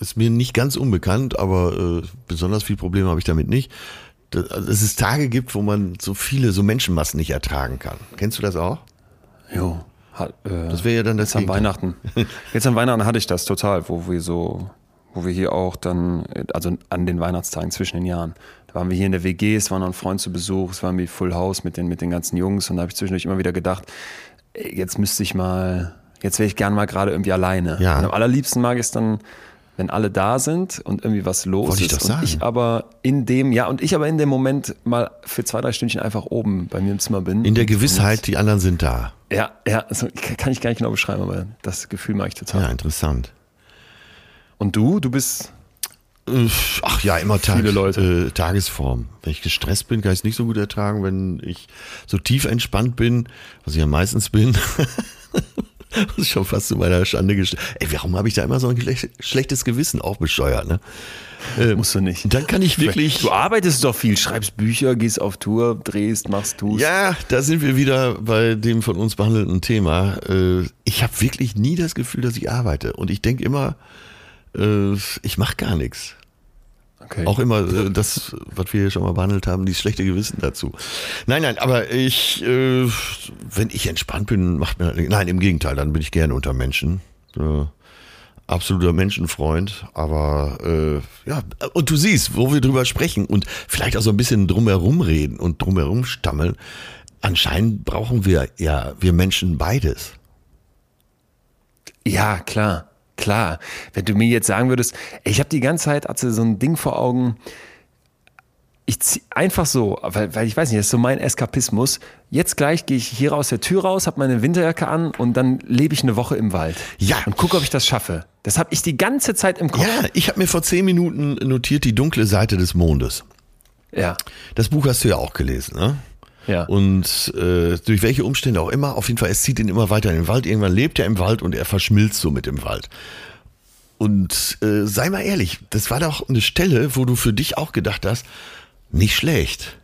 S1: ist mir nicht ganz unbekannt, aber äh, besonders viel Probleme habe ich damit nicht, dass es Tage gibt, wo man so viele, so Menschenmassen nicht ertragen kann. Kennst du das auch?
S2: Jo. Hat, äh,
S1: Das wäre ja dann das
S2: Jetzt an
S1: Gegenteil.
S2: Weihnachten. Jetzt an Weihnachten hatte ich das total, wo wir so, wo wir hier auch dann, also an den Weihnachtstagen zwischen den Jahren, da waren wir hier in der WG, es war noch ein Freund zu Besuch, es war wie Full House mit den, mit den ganzen Jungs und da habe ich zwischendurch immer wieder gedacht, jetzt müsste ich mal, jetzt wäre ich gern mal gerade irgendwie alleine.
S1: Ja.
S2: Und am allerliebsten mag ich es dann, wenn alle da sind und irgendwie was los
S1: Wollte ich
S2: ist
S1: doch
S2: und
S1: sagen.
S2: ich aber in dem, ja, und ich aber in dem Moment mal für zwei, drei Stündchen einfach oben bei mir im Zimmer bin.
S1: In der
S2: Und-
S1: Gewissheit, die anderen sind da.
S2: ja, ja, also kann ich gar nicht genau beschreiben, aber das Gefühl mag ich total.
S1: Ja, interessant.
S2: Und du, du bist
S1: Äh, Ach ja, immer Tag,
S2: Viele Leute.
S1: Äh, Tagesform. Wenn ich gestresst bin, kann ich es nicht so gut ertragen. Wenn ich so tief entspannt bin, was ich ja meistens bin, das ist schon fast zu meiner Schande gestellt. Ey, warum habe ich da immer so ein schle- schlechtes Gewissen? Auch bescheuert, ne?
S2: musst du nicht.
S1: Dann kann ich wirklich.
S2: Du arbeitest doch viel, schreibst Bücher, gehst auf Tour, drehst, machst, tust.
S1: Ja, da sind wir wieder bei dem von uns behandelten Thema. Äh, Ich habe wirklich nie das Gefühl, dass ich arbeite. Und ich denke immer, äh, ich mache gar nichts.
S2: Okay.
S1: Auch immer äh, das, was wir hier schon mal behandelt haben, dieses schlechte Gewissen dazu. Nein, nein, aber ich, äh, wenn ich entspannt bin, macht mir, nein, im Gegenteil, dann bin ich gerne unter Menschen. Äh, absoluter Menschenfreund, aber äh, ja, und du siehst, wo wir drüber sprechen und vielleicht auch so ein bisschen drumherum reden und drumherum stammeln. Anscheinend brauchen wir ja, wir Menschen beides.
S2: Ja, klar, klar. Wenn du mir jetzt sagen würdest, ich habe die ganze Zeit Atze, so ein Ding vor Augen, ich zieh einfach so, weil, weil ich weiß nicht, das ist so mein Eskapismus. Jetzt gleich gehe ich hier aus der Tür raus, habe meine Winterjacke an und dann lebe ich eine Woche im Wald.
S1: Ja.
S2: Und gucke, ob ich das schaffe. Das habe ich die ganze Zeit im Kopf.
S1: Ja, ich habe mir vor zehn Minuten notiert die dunkle Seite des Mondes.
S2: Ja.
S1: Das Buch hast du ja auch gelesen, ne?
S2: Ja.
S1: Und äh, durch welche Umstände auch immer, auf jeden Fall, es zieht ihn immer weiter in den Wald. Irgendwann lebt er im Wald und er verschmilzt so mit dem Wald. Und äh, sei mal ehrlich, das war doch eine Stelle, wo du für dich auch gedacht hast, nicht schlecht.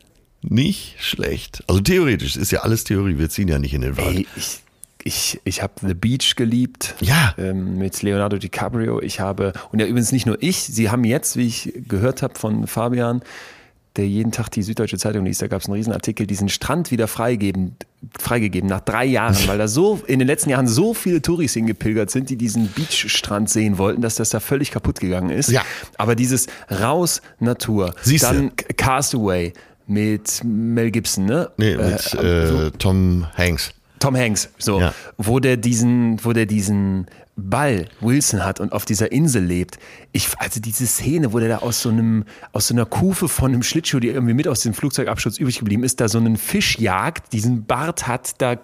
S1: Nicht schlecht. Also theoretisch ist ja alles Theorie, wir ziehen ja nicht in den Wald.
S2: Ey, ich, ich, ich habe The Beach geliebt.
S1: Ja.
S2: Ähm, mit Leonardo DiCaprio. Ich habe, und ja übrigens nicht nur ich, sie haben jetzt, wie ich gehört habe von Fabian, der jeden Tag die Süddeutsche Zeitung liest, da gab es einen Riesenartikel, diesen Strand wieder freigeben, freigegeben nach drei Jahren, weil da so in den letzten Jahren so viele Touris hingepilgert sind, die diesen Beachstrand sehen wollten, dass das da völlig kaputt gegangen ist.
S1: Ja.
S2: Aber dieses raus Natur,
S1: Siehste.
S2: dann Castaway mit Mel Gibson, ne?
S1: Nee, mit
S2: Äh,
S1: äh,
S2: so
S1: Tom Hanks.
S2: Tom Hanks, so,
S1: Ja.
S2: wo der diesen, wo der diesen Ball Wilson hat und auf dieser Insel lebt. Ich, also diese Szene, wo der da aus so einem, aus so einer Kufe von einem Schlittschuh, die irgendwie mit aus dem Flugzeugabsturz übrig geblieben ist, da so einen Fisch jagt, diesen Bart hat, da, äh,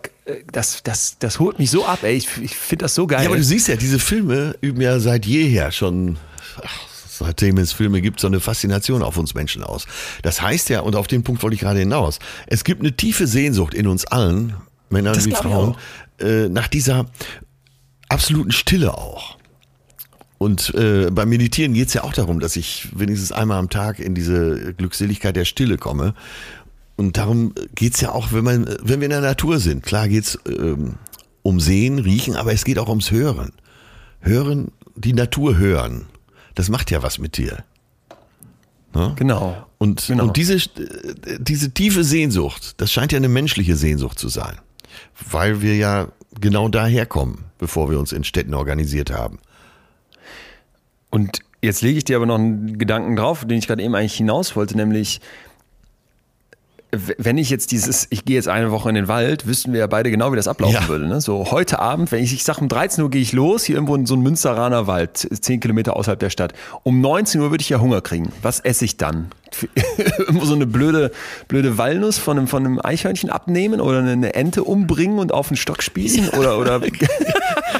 S2: das, das, das holt mich so ab, ey. Ich, ich finde das so geil.
S1: Ja, aber du siehst ja, diese Filme üben ja seit jeher schon, ach, seitdem es Filme gibt, so eine Faszination auf uns Menschen aus. Das heißt ja, und auf den Punkt wollte ich gerade hinaus, es gibt eine tiefe Sehnsucht in uns allen, Männern
S2: Das
S1: wie Frauen, äh, nach dieser absoluten Stille auch. Und äh, beim Meditieren geht es ja auch darum, dass ich wenigstens einmal am Tag in diese Glückseligkeit der Stille komme. Und darum geht's ja auch, wenn man, wenn wir in der Natur sind. Klar geht's ähm, um Sehen, Riechen, aber es geht auch ums Hören. Hören, die Natur hören. Das macht ja was mit dir. Ne?
S2: genau.
S1: Und,
S2: Genau.
S1: und diese, äh, diese tiefe Sehnsucht, das scheint ja eine menschliche Sehnsucht zu sein. Weil wir ja genau daher kommen, bevor wir uns in Städten organisiert haben.
S2: Und jetzt lege ich dir aber noch einen Gedanken drauf, den ich gerade eben eigentlich hinaus wollte, nämlich wenn ich jetzt dieses, ich gehe jetzt eine Woche in den Wald, wüssten wir ja beide genau, wie das ablaufen
S1: Ja.
S2: würde. Ne? So heute Abend, wenn ich, ich sage um 13 Uhr gehe ich los, hier irgendwo in so einem Münsteraner Wald, 10 Kilometer außerhalb der Stadt. Um 19 Uhr würde ich ja Hunger kriegen. Was esse ich dann? Irgendwo so eine blöde, blöde Walnuss von einem, von einem Eichhörnchen abnehmen oder eine Ente umbringen und auf den Stock spießen oder, oder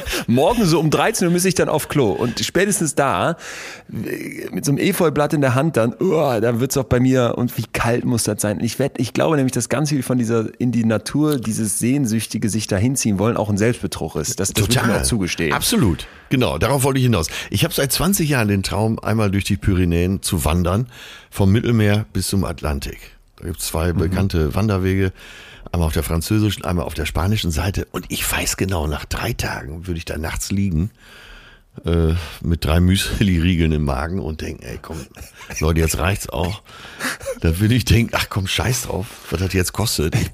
S2: morgen so um 13 Uhr muss ich dann auf Klo und spätestens da mit so einem Efeublatt in der Hand dann, oh, dann wird's auch bei mir und wie kalt muss das sein? Ich werd, ich glaube nämlich, dass ganz viel von dieser in die Natur, dieses sehnsüchtige sich dahinziehen wollen, auch ein Selbstbetrug ist. Das, das muss man auch zugestehen.
S1: Absolut. Genau, darauf wollte ich hinaus. Ich habe seit 20 Jahren den Traum, einmal durch die Pyrenäen zu wandern, vom Mittelmeer bis zum Atlantik. Da gibt es zwei bekannte Wanderwege, einmal auf der französischen, einmal auf der spanischen Seite. Und ich weiß genau, nach drei Tagen würde ich da nachts liegen, äh, mit drei Müsli-Riegeln im Magen und denken, ey, komm, Leute, jetzt reicht's auch. Da will ich denken, ach komm, scheiß drauf, was das jetzt kostet. Ich,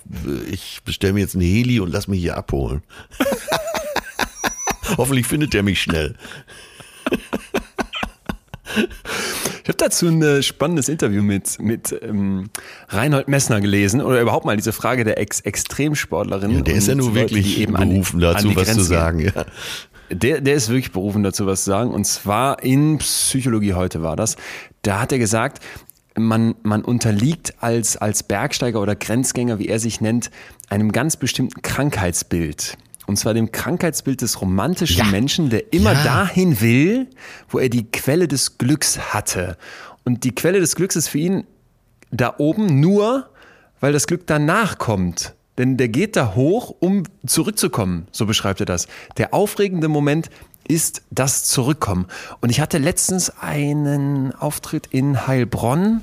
S1: ich bestelle mir jetzt einen Heli und lass mich hier abholen. Hoffentlich findet der mich schnell.
S2: Ich habe dazu ein äh, spannendes Interview mit, mit ähm, Reinhold Messner gelesen oder überhaupt mal diese Frage der Ex Extremsportlerin.
S1: Ja, der ist ja nur wirklich
S2: eben an
S1: berufen
S2: an
S1: dazu,
S2: die
S1: was zu
S2: Grenzen gehen.
S1: sagen. Ja.
S2: Der, der ist wirklich berufen dazu, was zu sagen. Und zwar in Psychologie heute war das. Da hat er gesagt, man, man unterliegt als, als Bergsteiger oder Grenzgänger, wie er sich nennt, einem ganz bestimmten Krankheitsbild. Und zwar dem Krankheitsbild des romantischen
S1: Ja.
S2: Menschen, der immer
S1: Ja.
S2: dahin will, wo er die Quelle des Glücks hatte. Und die Quelle des Glücks ist für ihn da oben nur, weil das Glück danach kommt. Denn der geht da hoch, um zurückzukommen, so beschreibt er das. Der aufregende Moment ist das Zurückkommen. Und ich hatte letztens einen Auftritt in Heilbronn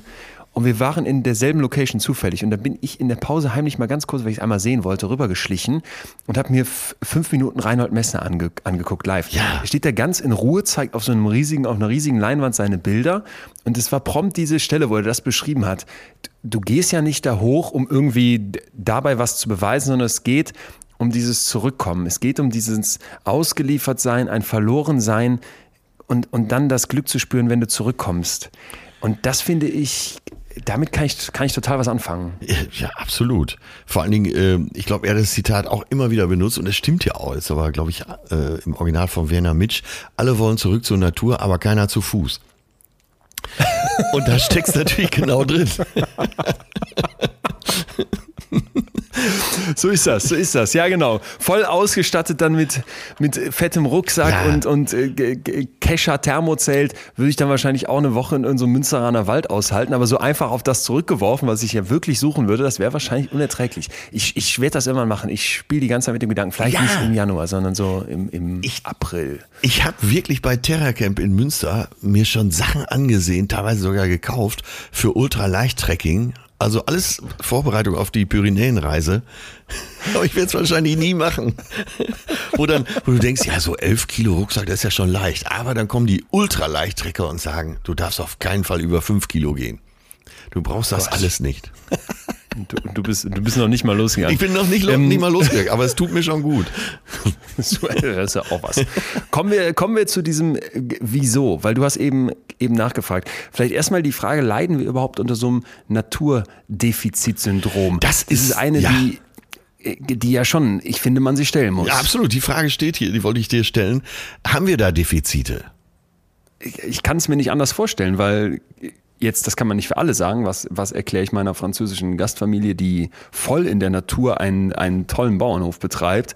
S2: und wir waren in derselben Location zufällig. Und da bin ich in der Pause heimlich mal ganz kurz, weil ich es einmal sehen wollte, rübergeschlichen und habe mir fünf Minuten Reinhold Messner ange angeguckt live.
S1: Ja.
S2: Er steht da ganz in Ruhe, zeigt auf so einem riesigen, auf einer riesigen Leinwand seine Bilder. Und es war prompt diese Stelle, wo er das beschrieben hat. Du gehst ja nicht da hoch, um irgendwie dabei was zu beweisen, sondern es geht um dieses Zurückkommen. Es geht um dieses Ausgeliefertsein, ein Verlorensein und, und dann das Glück zu spüren, wenn du zurückkommst. Und das finde ich, damit kann ich, kann ich total was anfangen.
S1: Ja, absolut. Vor allen Dingen, äh, ich glaube, er hat das Zitat auch immer wieder benutzt und es stimmt ja auch. Ist aber, glaube ich, äh, im Original von Werner Mitsch. Alle wollen zurück zur Natur, aber keiner zu Fuß. Und da steckst natürlich genau drin.
S2: So ist das, so ist das. Ja, genau. Voll ausgestattet dann mit, mit fettem Rucksack
S1: Ja.
S2: und, und äh, Kescher Thermozelt würde ich dann wahrscheinlich auch eine Woche in, in so einem Münsteraner Wald aushalten. Aber so einfach auf das zurückgeworfen, was ich ja wirklich suchen würde, das wäre wahrscheinlich unerträglich. Ich, ich werde das irgendwann machen. Ich spiele die ganze Zeit mit dem Gedanken, vielleicht
S1: Ja.
S2: nicht im Januar, sondern so im, im April.
S1: Ich habe wirklich bei Terracamp in Münster mir schon Sachen angesehen, teilweise sogar gekauft für Ultraleicht-Trekking. Also alles Vorbereitung auf die Pyrenäenreise. Aber ich werde es wahrscheinlich nie machen. Wo dann, wo du denkst, ja, so elf Kilo Rucksack, das ist ja schon leicht. Aber dann kommen die Ultraleicht-Trecker und sagen, du darfst auf keinen Fall über fünf Kilo gehen. Du brauchst das alles nicht.
S2: Du, du, bist, du bist noch nicht mal losgegangen.
S1: Ich bin noch nicht, ähm, nicht mal losgegangen, aber es tut mir schon gut.
S2: das ist ja auch was. Kommen wir, kommen wir zu diesem äh, Wieso, weil du hast eben, eben nachgefragt. Vielleicht erstmal die Frage, leiden wir überhaupt unter so einem Naturdefizitsyndrom?
S1: Das ist,
S2: ist eine,
S1: ja.
S2: die äh, die ja schon, ich finde, man sich stellen muss.
S1: Ja, absolut. Die Frage steht hier, die wollte ich dir stellen. Haben wir da Defizite?
S2: Ich, ich kann es mir nicht anders vorstellen, weil jetzt, das kann man nicht für alle sagen, was, was erkläre ich meiner französischen Gastfamilie, die voll in der Natur einen, einen tollen Bauernhof betreibt.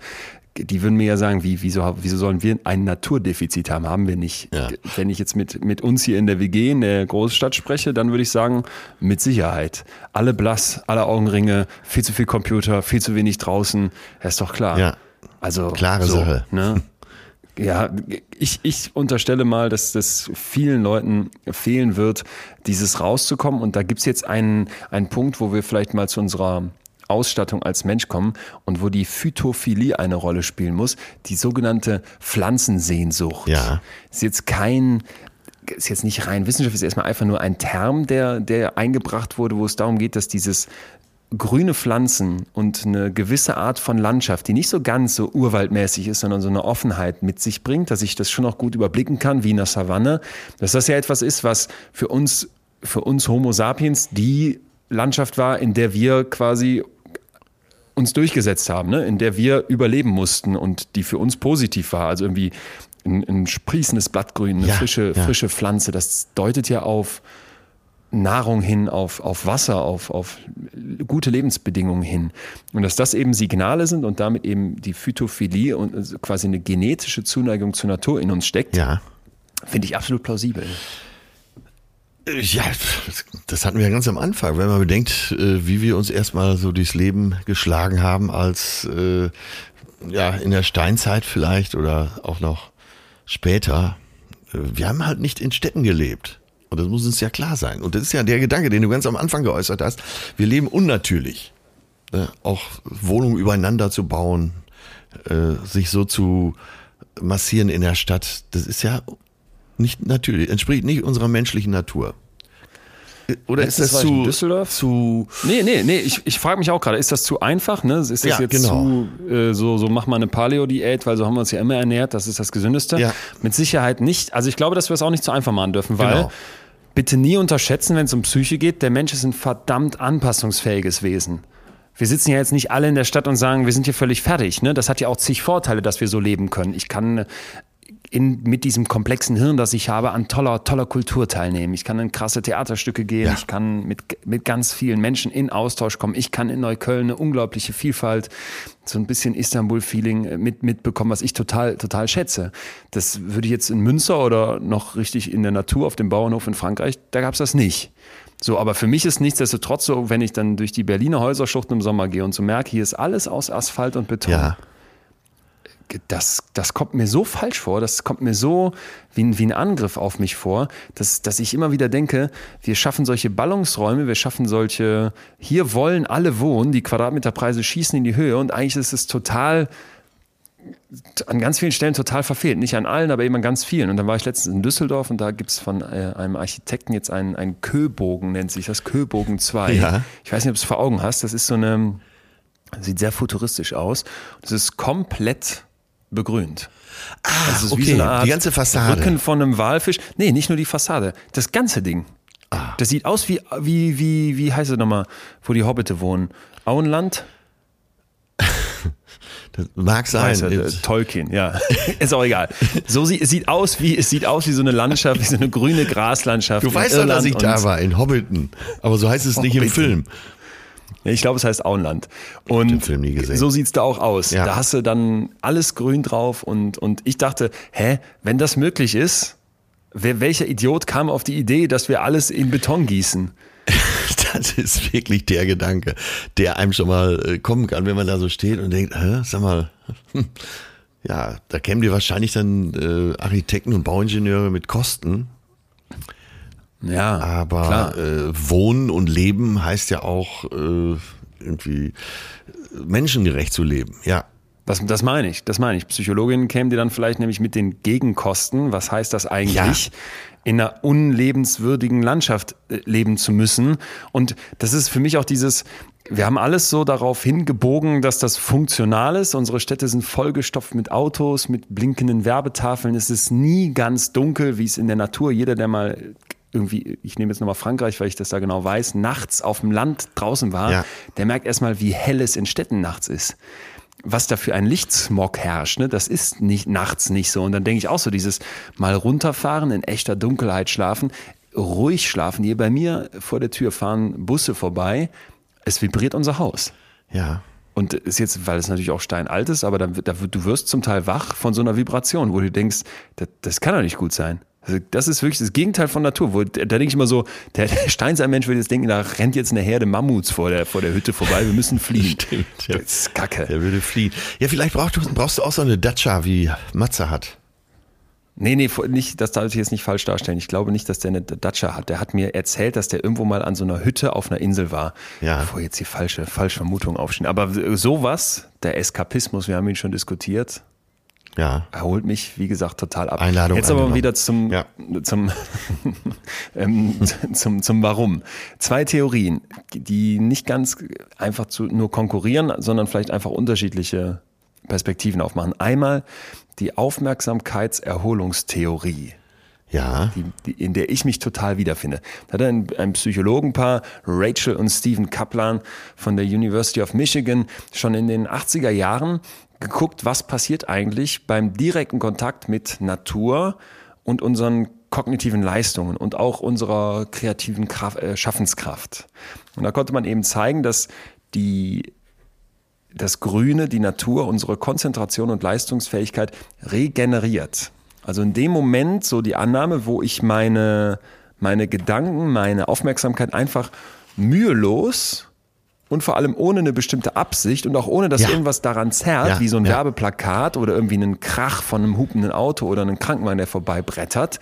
S2: Die würden mir ja sagen, wie, wieso, wieso sollen wir ein Naturdefizit haben? Haben wir nicht.
S1: Ja.
S2: Wenn ich jetzt mit, mit uns hier in der WG in der Großstadt spreche, dann würde ich sagen, mit Sicherheit. Alle blass, alle Augenringe, viel zu viel Computer, viel zu wenig draußen. Ja, ist doch klar.
S1: Ja.
S2: Also,
S1: Klare
S2: so,
S1: Sache.
S2: Ne? Ja, ich, ich unterstelle mal, dass das vielen Leuten fehlen wird, dieses rauszukommen. Und da gibt's jetzt einen, einen Punkt, wo wir vielleicht mal zu unserer Ausstattung als Mensch kommen und wo die Phytophilie eine Rolle spielen muss, die sogenannte Pflanzensehnsucht.
S1: Ja.
S2: Ist jetzt kein, ist jetzt nicht rein Wissenschaft, ist erstmal einfach nur ein Term, der, der eingebracht wurde, wo es darum geht, dass dieses grüne Pflanzen und eine gewisse Art von Landschaft, die nicht so ganz so urwaldmäßig ist, sondern so eine Offenheit mit sich bringt, dass ich das schon auch gut überblicken kann, wie in der Savanne, dass das ja etwas ist, was für uns, für uns Homo sapiens die Landschaft war, in der wir quasi uns durchgesetzt haben, ne? in der wir überleben mussten und die für uns positiv war. Also irgendwie ein, ein sprießendes Blattgrün, eine
S1: Ja,
S2: frische,
S1: ja.
S2: frische Pflanze, das deutet ja auf Nahrung hin, auf, auf Wasser, auf, auf gute Lebensbedingungen hin. Und dass das eben Signale sind und damit eben die Phytophilie und also quasi eine genetische Zuneigung zur Natur in uns steckt,
S1: Ja.
S2: finde ich absolut plausibel.
S1: Ja, das hatten wir ja ganz am Anfang, wenn man bedenkt, äh, wie wir uns erstmal so durchs Leben geschlagen haben als äh, ja in der Steinzeit vielleicht oder auch noch später. Äh, Wir haben halt nicht in Städten gelebt. Und das muss uns ja klar sein. Und das ist ja der Gedanke, den du ganz am Anfang geäußert hast. Wir leben unnatürlich. Ne? Auch Wohnungen übereinander zu bauen, äh, sich so zu massieren in der Stadt, das ist ja nicht natürlich, entspricht nicht unserer menschlichen Natur. Oder
S2: Letztens
S1: ist das zu,
S2: Düsseldorf.
S1: zu
S2: Nee, nee, nee, ich, ich frage mich auch gerade, ist das zu einfach? Ne? Ist das
S1: Ja,
S2: jetzt
S1: genau.
S2: zu, äh, so, so mach mal eine Paleo-Diät, weil so haben wir uns ja immer ernährt, das ist das Gesündeste?
S1: Ja.
S2: Mit Sicherheit nicht. Also ich glaube, dass wir es auch nicht zu einfach machen dürfen, weil
S1: Genau.
S2: Bitte nie unterschätzen, wenn es um Psyche geht, der Mensch ist ein verdammt anpassungsfähiges Wesen. Wir sitzen ja jetzt nicht alle in der Stadt und sagen, wir sind hier völlig fertig. Ne? Das hat ja auch zig Vorteile, dass wir so leben können. Ich kann in, mit diesem komplexen Hirn, das ich habe, an toller, toller Kultur teilnehmen. Ich kann in krasse Theaterstücke gehen.
S1: Ja.
S2: Ich kann mit, mit ganz vielen Menschen in Austausch kommen. Ich kann in Neukölln eine unglaubliche Vielfalt, so ein bisschen Istanbul-Feeling äh, mit, mitbekommen, was ich total, total schätze. Das würde ich jetzt in Münster oder noch richtig in der Natur auf dem Bauernhof in Frankreich, da gab es das nicht. So, aber für mich ist nichtsdestotrotz so, wenn ich dann durch die Berliner Häuserschluchten im Sommer gehe und so merke, hier ist alles aus Asphalt und Beton
S1: ja,
S2: das, das kommt mir so falsch vor, das kommt mir so wie ein, wie ein Angriff auf mich vor, dass, dass ich immer wieder denke, wir schaffen solche Ballungsräume, wir schaffen solche, hier wollen alle wohnen, die Quadratmeterpreise schießen in die Höhe und eigentlich ist es total, an ganz vielen Stellen total verfehlt. Nicht an allen, aber eben an ganz vielen. Und dann war ich letztens in Düsseldorf und da gibt es von äh, einem Architekten jetzt einen, einen Köbogen, nennt sich das, Köbogen 2.
S1: Ja.
S2: Ich weiß nicht, ob du es vor Augen hast, das ist so eine, sieht sehr futuristisch aus. Das ist komplett begrünt.
S1: ah,
S2: Das ist
S1: okay,
S2: wie so eine Art
S1: die ganze Fassade.
S2: Rücken von einem Walfisch. Nee, nicht nur die Fassade. Das ganze Ding.
S1: Ah.
S2: Das sieht aus wie, wie, wie, wie heißt es nochmal, wo die Hobbite wohnen? Auenland?
S1: Das mag sein.
S2: Weiß äh, Tolkien, ja. Ist auch egal. So sieht, es sieht aus wie, es sieht aus wie so eine Landschaft, wie so eine grüne Graslandschaft.
S1: du weißt doch, dass ich da war, in Hobbiton. Aber so heißt es nicht im
S2: Hobbiton.
S1: Film.
S2: Ich glaube, es heißt Auenland. Und so sieht's da auch aus.
S1: Ja.
S2: Da hast du dann alles grün drauf und, und ich dachte, hä, wenn das möglich ist, wer, welcher Idiot kam auf die Idee, dass wir alles in Beton gießen?
S1: Das ist wirklich der Gedanke, der einem schon mal äh, kommen kann, wenn man da so steht und denkt, Hä, sag mal, ja, da kämen dir wahrscheinlich dann äh, Architekten und Bauingenieure mit Kosten,
S2: Ja,
S1: aber
S2: klar.
S1: äh, Wohnen und Leben heißt ja auch äh, irgendwie äh, menschengerecht zu leben, ja.
S2: Das, das meine ich, das meine ich. Psychologinnen kämen dir dann vielleicht nämlich mit den Gegenkosten. Was heißt das eigentlich? Ja. In einer unlebenswürdigen Landschaft äh, leben zu müssen. Und das ist für mich auch dieses, wir haben alles so darauf hingebogen, dass das funktional ist. Unsere Städte sind vollgestopft mit Autos, mit blinkenden Werbetafeln. Es ist nie ganz dunkel, wie es in der Natur. Jeder, der mal irgendwie, ich nehme jetzt nochmal Frankreich, weil ich das da genau weiß, nachts auf dem Land draußen war, ja. der merkt erstmal, wie hell es in Städten nachts ist was da für ein Lichtsmog herrscht, ne? das ist nicht nachts nicht so. Und dann denke ich auch so, dieses mal runterfahren, in echter Dunkelheit schlafen, ruhig schlafen. Hier bei mir vor der Tür fahren Busse vorbei, es vibriert unser Haus.
S1: Ja.
S2: Und ist jetzt, weil es natürlich auch steinalt ist, aber da, da, du wirst zum Teil wach von so einer Vibration, wo du denkst, das, das kann doch nicht gut sein. Also das ist wirklich das Gegenteil von Natur. Wo, da denke ich immer so, der, der Steinzeitmensch würde jetzt denken, da rennt jetzt eine Herde Mammuts vor der, vor der Hütte vorbei, wir müssen fliehen.
S1: Stimmt, ja.
S2: Das ist kacke.
S1: Der würde fliehen. Ja, vielleicht brauchst du, brauchst du auch so eine Dacia, wie Matze hat.
S2: Nee, nee, nicht, das darf ich jetzt nicht falsch darstellen. Ich glaube nicht, dass der eine Dacia hat. Der hat mir erzählt, dass der irgendwo mal an so einer Hütte auf einer Insel war.
S1: Ja.
S2: Bevor jetzt die falsche, falsche Vermutung aufstehen. Aber sowas, der Eskapismus, wir haben ihn schon diskutiert,
S1: ja.
S2: erholt mich, wie gesagt, total ab.
S1: Einladung.
S2: Jetzt aber wieder zum,
S1: ja.
S2: zum, ähm, zum, zum Warum. Zwei Theorien, die nicht ganz einfach zu, nur konkurrieren, sondern vielleicht einfach unterschiedliche Perspektiven aufmachen. Einmal die Aufmerksamkeitserholungstheorie.
S1: Ja.
S2: Die, die, in der ich mich total wiederfinde. Da hat ein, ein Psychologenpaar, Rachel und Stephen Kaplan von der University of Michigan, schon in den 80er Jahren geguckt, was passiert eigentlich beim direkten Kontakt mit Natur und unseren kognitiven Leistungen und auch unserer kreativen Kraft, äh, Schaffenskraft. Und da konnte man eben zeigen, dass die das Grüne, die Natur, unsere Konzentration und Leistungsfähigkeit regeneriert. Also in dem Moment so die Annahme, wo ich meine, meine Gedanken, meine Aufmerksamkeit einfach mühelos und vor allem ohne eine bestimmte Absicht und auch ohne, dass ja. irgendwas daran zerrt, ja, wie so ein ja. Werbeplakat oder irgendwie einen Krach von einem hupenden Auto oder einen Krankenwagen, der vorbeibrettert,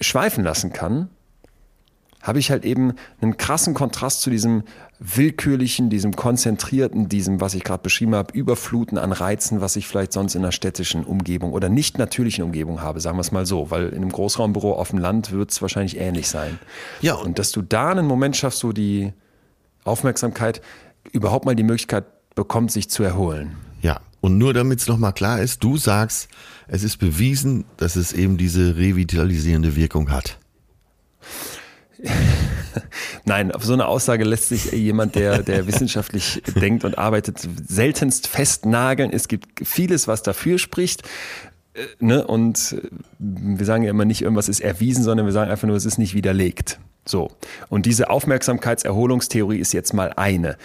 S2: schweifen lassen kann, habe ich halt eben einen krassen Kontrast zu diesem willkürlichen, diesem konzentrierten, diesem, was ich gerade beschrieben habe, Überfluten an Reizen, was ich vielleicht sonst in einer städtischen Umgebung oder nicht natürlichen Umgebung habe, sagen wir es mal so, weil in einem Großraumbüro auf dem Land wird es wahrscheinlich ähnlich sein.
S1: Ja.
S2: Und dass du da einen Moment schaffst, wo die Aufmerksamkeit überhaupt mal die Möglichkeit bekommt, sich zu erholen.
S1: Ja, und nur damit es nochmal klar ist, du sagst, es ist bewiesen, dass es eben diese revitalisierende Wirkung hat.
S2: Nein, auf so eine Aussage lässt sich jemand, der, der wissenschaftlich denkt und arbeitet, seltenst festnageln. Es gibt vieles, was dafür spricht. Äh, ne? Und äh, wir sagen ja immer nicht, irgendwas ist erwiesen, sondern wir sagen einfach nur, es ist nicht widerlegt. So. Und diese Aufmerksamkeitserholungstheorie ist jetzt mal eine.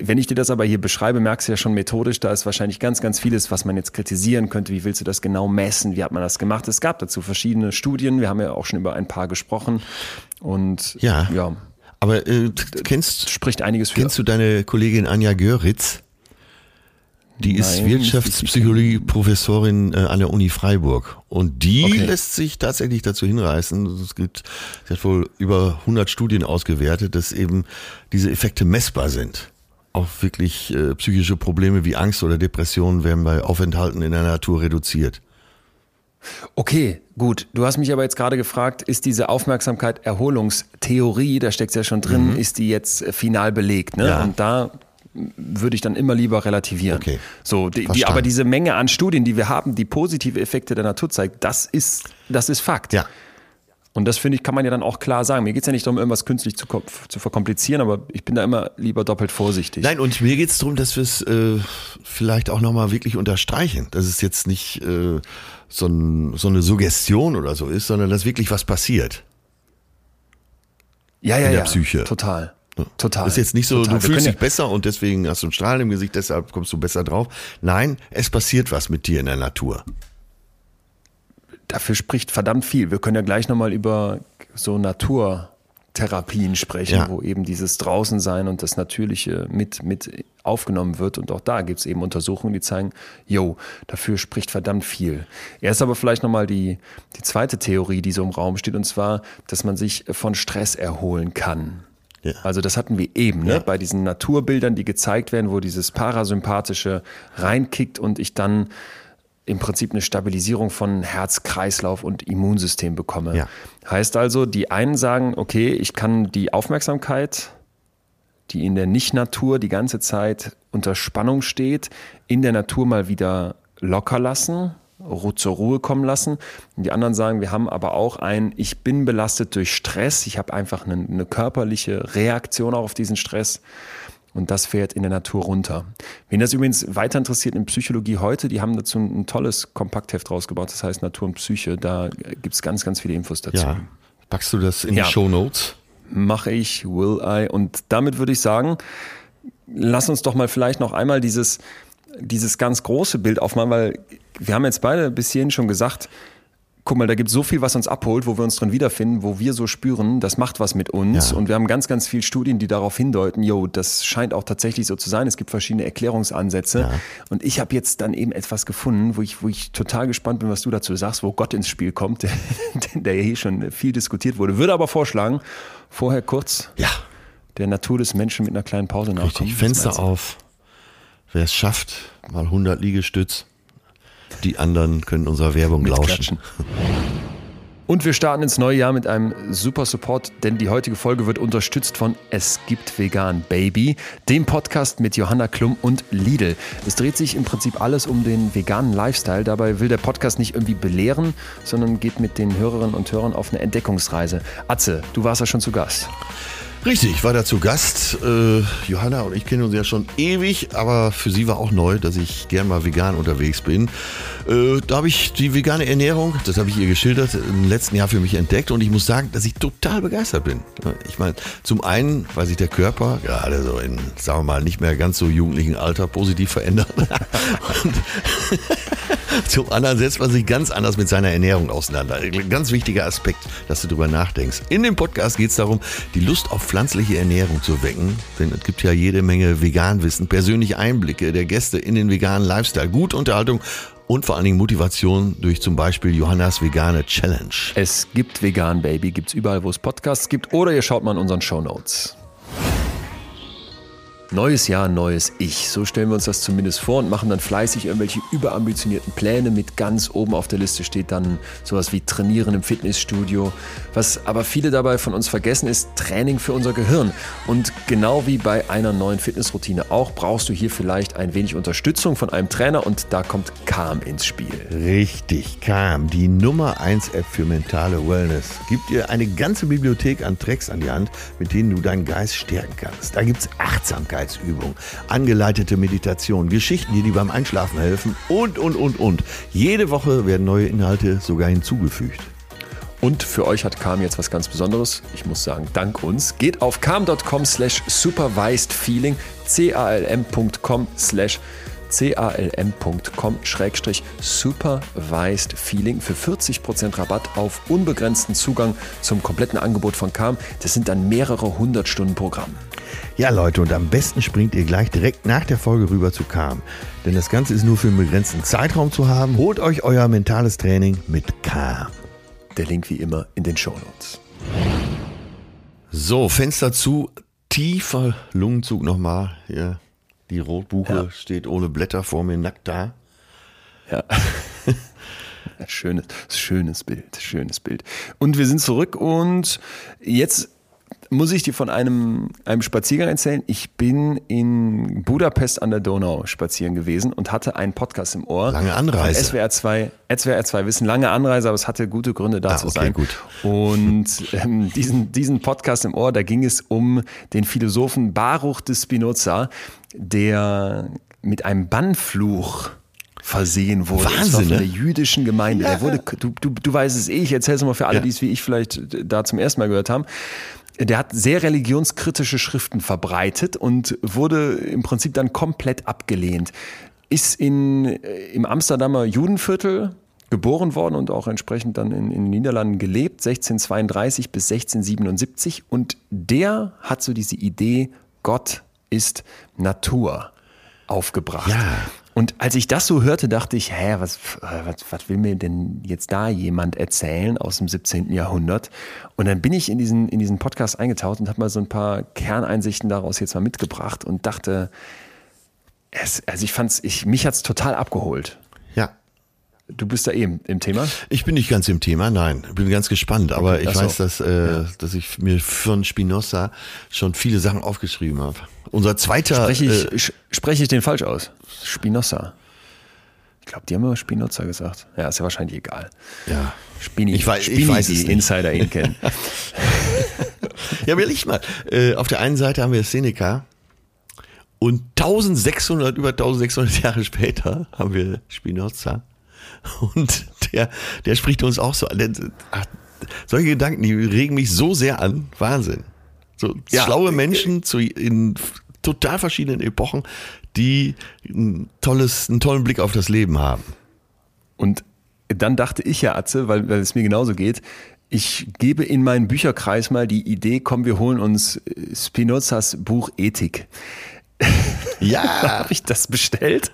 S2: Wenn ich dir das aber hier beschreibe, merkst du ja schon methodisch, da ist wahrscheinlich ganz, ganz vieles, was man jetzt kritisieren könnte. Wie willst du das genau messen? Wie hat man das gemacht? Es gab dazu verschiedene Studien. Wir haben ja auch schon über ein paar gesprochen. Und
S1: ja. ja. Aber äh, kennst
S2: spricht einiges
S1: für. Kennst du deine Kollegin Anja Göritz? Die Nein, ist Wirtschaftspsychologie-Professorin äh, an der Uni Freiburg. Und die okay. lässt sich tatsächlich dazu hinreißen. Es gibt, sie hat wohl über 100 Studien ausgewertet, dass eben diese Effekte messbar sind. Auch wirklich äh, psychische Probleme wie Angst oder Depressionen werden bei Aufenthalten in der Natur reduziert.
S2: Okay, gut. Du hast mich aber jetzt gerade gefragt, ist diese Aufmerksamkeit Erholungstheorie, da steckt es ja schon drin, mhm. ist die jetzt äh, final belegt? Ne?
S1: Ja.
S2: Und da würde ich dann immer lieber relativieren.
S1: Okay.
S2: So, die, die, aber diese Menge an Studien, die wir haben, die positive Effekte der Natur zeigt, das ist, das ist Fakt.
S1: Ja.
S2: Und das finde ich, kann man ja dann auch klar sagen. Mir geht es ja nicht darum, irgendwas künstlich zu, zu, verkomplizieren, aber ich bin da immer lieber doppelt vorsichtig.
S1: Nein, und mir geht es darum, dass wir es äh, vielleicht auch nochmal wirklich unterstreichen. Dass es jetzt nicht äh, so, ein, so eine Suggestion oder so ist, sondern dass wirklich was passiert.
S2: Ja, ja,
S1: in der
S2: ja.
S1: Psyche.
S2: Total. Total.
S1: Das ist jetzt nicht so,
S2: Total.
S1: du fühlst dich besser und deswegen hast du einen Strahl im Gesicht, deshalb kommst du besser drauf. Nein, es passiert was mit dir in der Natur.
S2: Dafür spricht verdammt viel. Wir können ja gleich nochmal über so Naturtherapien sprechen,
S1: Ja.
S2: wo eben dieses Draußensein und das Natürliche mit, mit aufgenommen wird. Und auch da gibt es eben Untersuchungen, die zeigen, yo, dafür spricht verdammt viel. Erst aber vielleicht nochmal die, die zweite Theorie, die so im Raum steht, und zwar, dass man sich von Stress erholen kann.
S1: Ja.
S2: Also das hatten wir eben, ne?
S1: Ja.
S2: bei diesen Naturbildern, die gezeigt werden, wo dieses Parasympathische reinkickt und ich dann im Prinzip eine Stabilisierung von Herz, Kreislauf und Immunsystem bekomme.
S1: Ja.
S2: Heißt also, die einen sagen, okay, ich kann die Aufmerksamkeit, die in der Nicht-Natur die ganze Zeit unter Spannung steht, in der Natur mal wieder locker lassen, zur Ruhe kommen lassen. Und die anderen sagen, wir haben aber auch ein, ich bin belastet durch Stress, ich habe einfach eine, eine körperliche Reaktion auch auf diesen Stress. Und das fährt in der Natur runter. Wen das übrigens weiter interessiert in Psychologie heute, die haben dazu ein, tolles Kompaktheft rausgebaut, das heißt Natur und Psyche. Da gibt es ganz, ganz viele Infos dazu.
S1: Ja. Packst du das in
S2: Ja.
S1: die Show Notes?
S2: Mache ich, will I. Und damit würde ich sagen, lass uns doch mal vielleicht noch einmal dieses, dieses ganz große Bild aufmachen, weil wir haben jetzt beide bis hierhin schon gesagt, guck mal, da gibt es so viel, was uns abholt, wo wir uns drin wiederfinden, wo wir so spüren, das macht was mit uns.
S1: Ja.
S2: Und wir haben ganz, ganz viele Studien, die darauf hindeuten, yo, das scheint auch tatsächlich so zu sein. Es gibt verschiedene Erklärungsansätze.
S1: Ja.
S2: Und ich habe jetzt dann eben etwas gefunden, wo ich, wo ich total gespannt bin, was du dazu sagst, wo Gott ins Spiel kommt, der, ja hier schon viel diskutiert wurde. Würde aber vorschlagen, vorher kurz
S1: Ja.
S2: der Natur des Menschen mit einer kleinen Pause nachkommen.
S1: Richtig. Fenster auf. Wer es schafft, mal 100 Liegestütz. Die anderen können unserer Werbung lauschen.
S2: Und wir starten ins neue Jahr mit einem super Support, denn die heutige Folge wird unterstützt von Es gibt vegan Baby, dem Podcast mit Johanna Klum und Lidl. Es dreht sich im Prinzip alles um den veganen Lifestyle. Dabei will der Podcast nicht irgendwie belehren, sondern geht mit den Hörerinnen und Hörern auf eine Entdeckungsreise. Atze, du warst ja schon zu Gast.
S1: Richtig, ich war da zu Gast. Äh, Johanna und ich kennen uns ja schon ewig, aber für sie war auch neu, dass ich gern mal vegan unterwegs bin. Äh, da habe ich die vegane Ernährung, das habe ich ihr geschildert, im letzten Jahr für mich entdeckt und ich muss sagen, dass ich total begeistert bin. Ich meine, zum einen, weil sich der Körper gerade so in, sagen wir mal, nicht mehr ganz so jugendlichen Alter positiv verändert. und zum anderen setzt man sich ganz anders mit seiner Ernährung auseinander. Ein ganz wichtiger Aspekt, dass du drüber nachdenkst. In dem Podcast geht es darum, die Lust auf pflanzliche Ernährung zu wecken. Denn es gibt ja jede Menge Veganwissen, persönliche Einblicke der Gäste in den veganen Lifestyle, gute Unterhaltung und vor allen Dingen Motivation durch zum Beispiel Johannas vegane Challenge.
S2: Es gibt Vegan Baby, gibt es überall, wo es Podcasts gibt oder ihr schaut mal in unseren Shownotes. Neues Jahr, neues Ich. So stellen wir uns das zumindest vor und machen dann fleißig irgendwelche überambitionierten Pläne. Mit ganz oben auf der Liste steht dann sowas wie Trainieren im Fitnessstudio. Was aber viele dabei von uns vergessen ist, Training für unser Gehirn. Und genau wie bei einer neuen Fitnessroutine auch, brauchst du hier vielleicht ein wenig Unterstützung von einem Trainer und da kommt Calm ins Spiel.
S1: Richtig, kam die Nummer 1 App für mentale Wellness. Gibt dir eine ganze Bibliothek an Tracks an die Hand, mit denen du deinen Geist stärken kannst. Da gibt's Achtsamkeitsübungen, angeleitete Meditation, Geschichten, die dir beim Einschlafen helfen und, und, und, und. Jede Woche werden neue Inhalte sogar hinzugefügt.
S2: Und für euch hat Calm jetzt was ganz Besonderes. Ich muss sagen, dank uns. Geht auf calm.com slash supervised feeling, calm.com slash calm.com schrägstrich supervised feeling für 40% Rabatt auf unbegrenzten Zugang zum kompletten Angebot von Calm. Das sind dann mehrere hundert Stunden Programm.
S1: Ja, Leute, und am besten springt ihr gleich direkt nach der Folge rüber zu Calm. Denn das Ganze ist nur für einen begrenzten Zeitraum zu haben. Holt euch euer mentales Training mit Calm.
S2: Der Link wie immer in den Shownotes.
S1: So, Fenster zu, tiefer Lungenzug nochmal. Hier, die Rotbuche
S2: Ja.
S1: steht ohne Blätter vor mir nackt da.
S2: Ja. Schönes, schönes Bild, schönes Bild. Und wir sind zurück und jetzt muss ich dir von einem, einem Spaziergang erzählen. Ich bin in Budapest an der Donau spazieren gewesen und hatte einen Podcast im Ohr.
S1: Lange Anreise.
S2: SWR 2, SWR 2 Wissen, lange Anreise, aber es hatte gute Gründe da
S1: Ah,
S2: zu
S1: okay,
S2: sein.
S1: gut.
S2: Und ähm, diesen, diesen Podcast im Ohr, da ging es um den Philosophen Baruch de Spinoza, der mit einem Bannfluch versehen wurde.
S1: Wahnsinn,
S2: von
S1: ne?
S2: der jüdischen Gemeinde. Der wurde, du, du, du weißt es eh, ich erzähle es mal für alle,
S1: Ja.
S2: die es wie ich vielleicht da zum ersten Mal gehört haben. Der hat sehr religionskritische Schriften verbreitet und wurde im Prinzip dann komplett abgelehnt. Ist in, äh, im Amsterdamer Judenviertel geboren worden und auch entsprechend dann in, in den Niederlanden gelebt, 1632 bis 1677. Und der hat so diese Idee, Gott ist Natur aufgebracht.
S1: Ja.
S2: Und als ich das so hörte, dachte ich, hä, was, was, was will mir denn jetzt da jemand erzählen aus dem 17. Jahrhundert? Und dann bin ich in diesen, in diesen Podcast eingetaucht und habe mal so ein paar Kerneinsichten daraus jetzt mal mitgebracht und dachte, es, also ich fand's, ich, mich hat's total abgeholt.
S1: Ja.
S2: Du bist da eben im Thema?
S1: Ich bin nicht ganz im Thema, nein. Bin ganz gespannt, aber okay, ich weiß, dass, äh, ja. dass ich mir von Spinoza schon viele Sachen aufgeschrieben habe. Unser zweiter.
S2: Spreche ich, äh, spreche ich den falsch aus? Spinoza. Ich glaube, die haben immer Spinoza gesagt. Ja, ist ja wahrscheinlich egal.
S1: Ja.
S2: Spini,
S1: ich weiß,
S2: Spini,
S1: ich weiß
S2: die Insider ihn kennen.
S1: ja, will ich mal. Äh, auf der einen Seite haben wir Seneca und 1600, über 1600 Jahre später haben wir Spinoza. Und der, der spricht uns auch so an. Solche Gedanken, die regen mich so sehr an. Wahnsinn. So ja. schlaue Menschen zu, in total verschiedenen Epochen, die ein tolles, einen tollen Blick auf das Leben haben.
S2: Und dann dachte ich ja, Atze, weil, weil es mir genauso geht, ich gebe in meinen Bücherkreis mal die Idee, komm, wir holen uns Spinozas Buch Ethik. Ja. habe ich das bestellt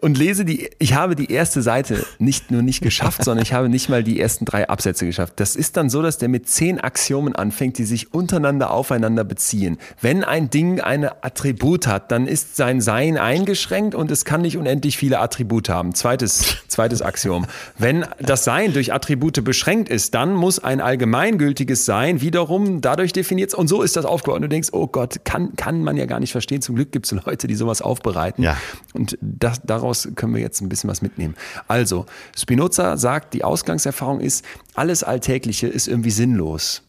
S2: und lese die, ich habe die erste Seite nicht nur nicht geschafft, sondern ich habe nicht mal die ersten drei Absätze geschafft. Das ist dann so, dass der mit zehn Axiomen anfängt, die sich untereinander aufeinander beziehen. Wenn ein Ding eine Attribut hat, dann ist sein Sein eingeschränkt und es kann nicht unendlich viele Attribute haben. Zweites, zweites Axiom. Wenn das Sein durch Attribute beschränkt ist, dann muss ein allgemeingültiges Sein wiederum dadurch definiert und so ist das aufgebaut. Und du denkst, oh Gott, kann, kann man ja gar nicht verstehen. Zum Glück gibt es Leute, die sowas aufbereiten.
S1: Ja.
S2: Und das, daraus können wir jetzt ein bisschen was mitnehmen. Also, Spinoza sagt, die Ausgangserfahrung ist, alles Alltägliche ist irgendwie sinnlos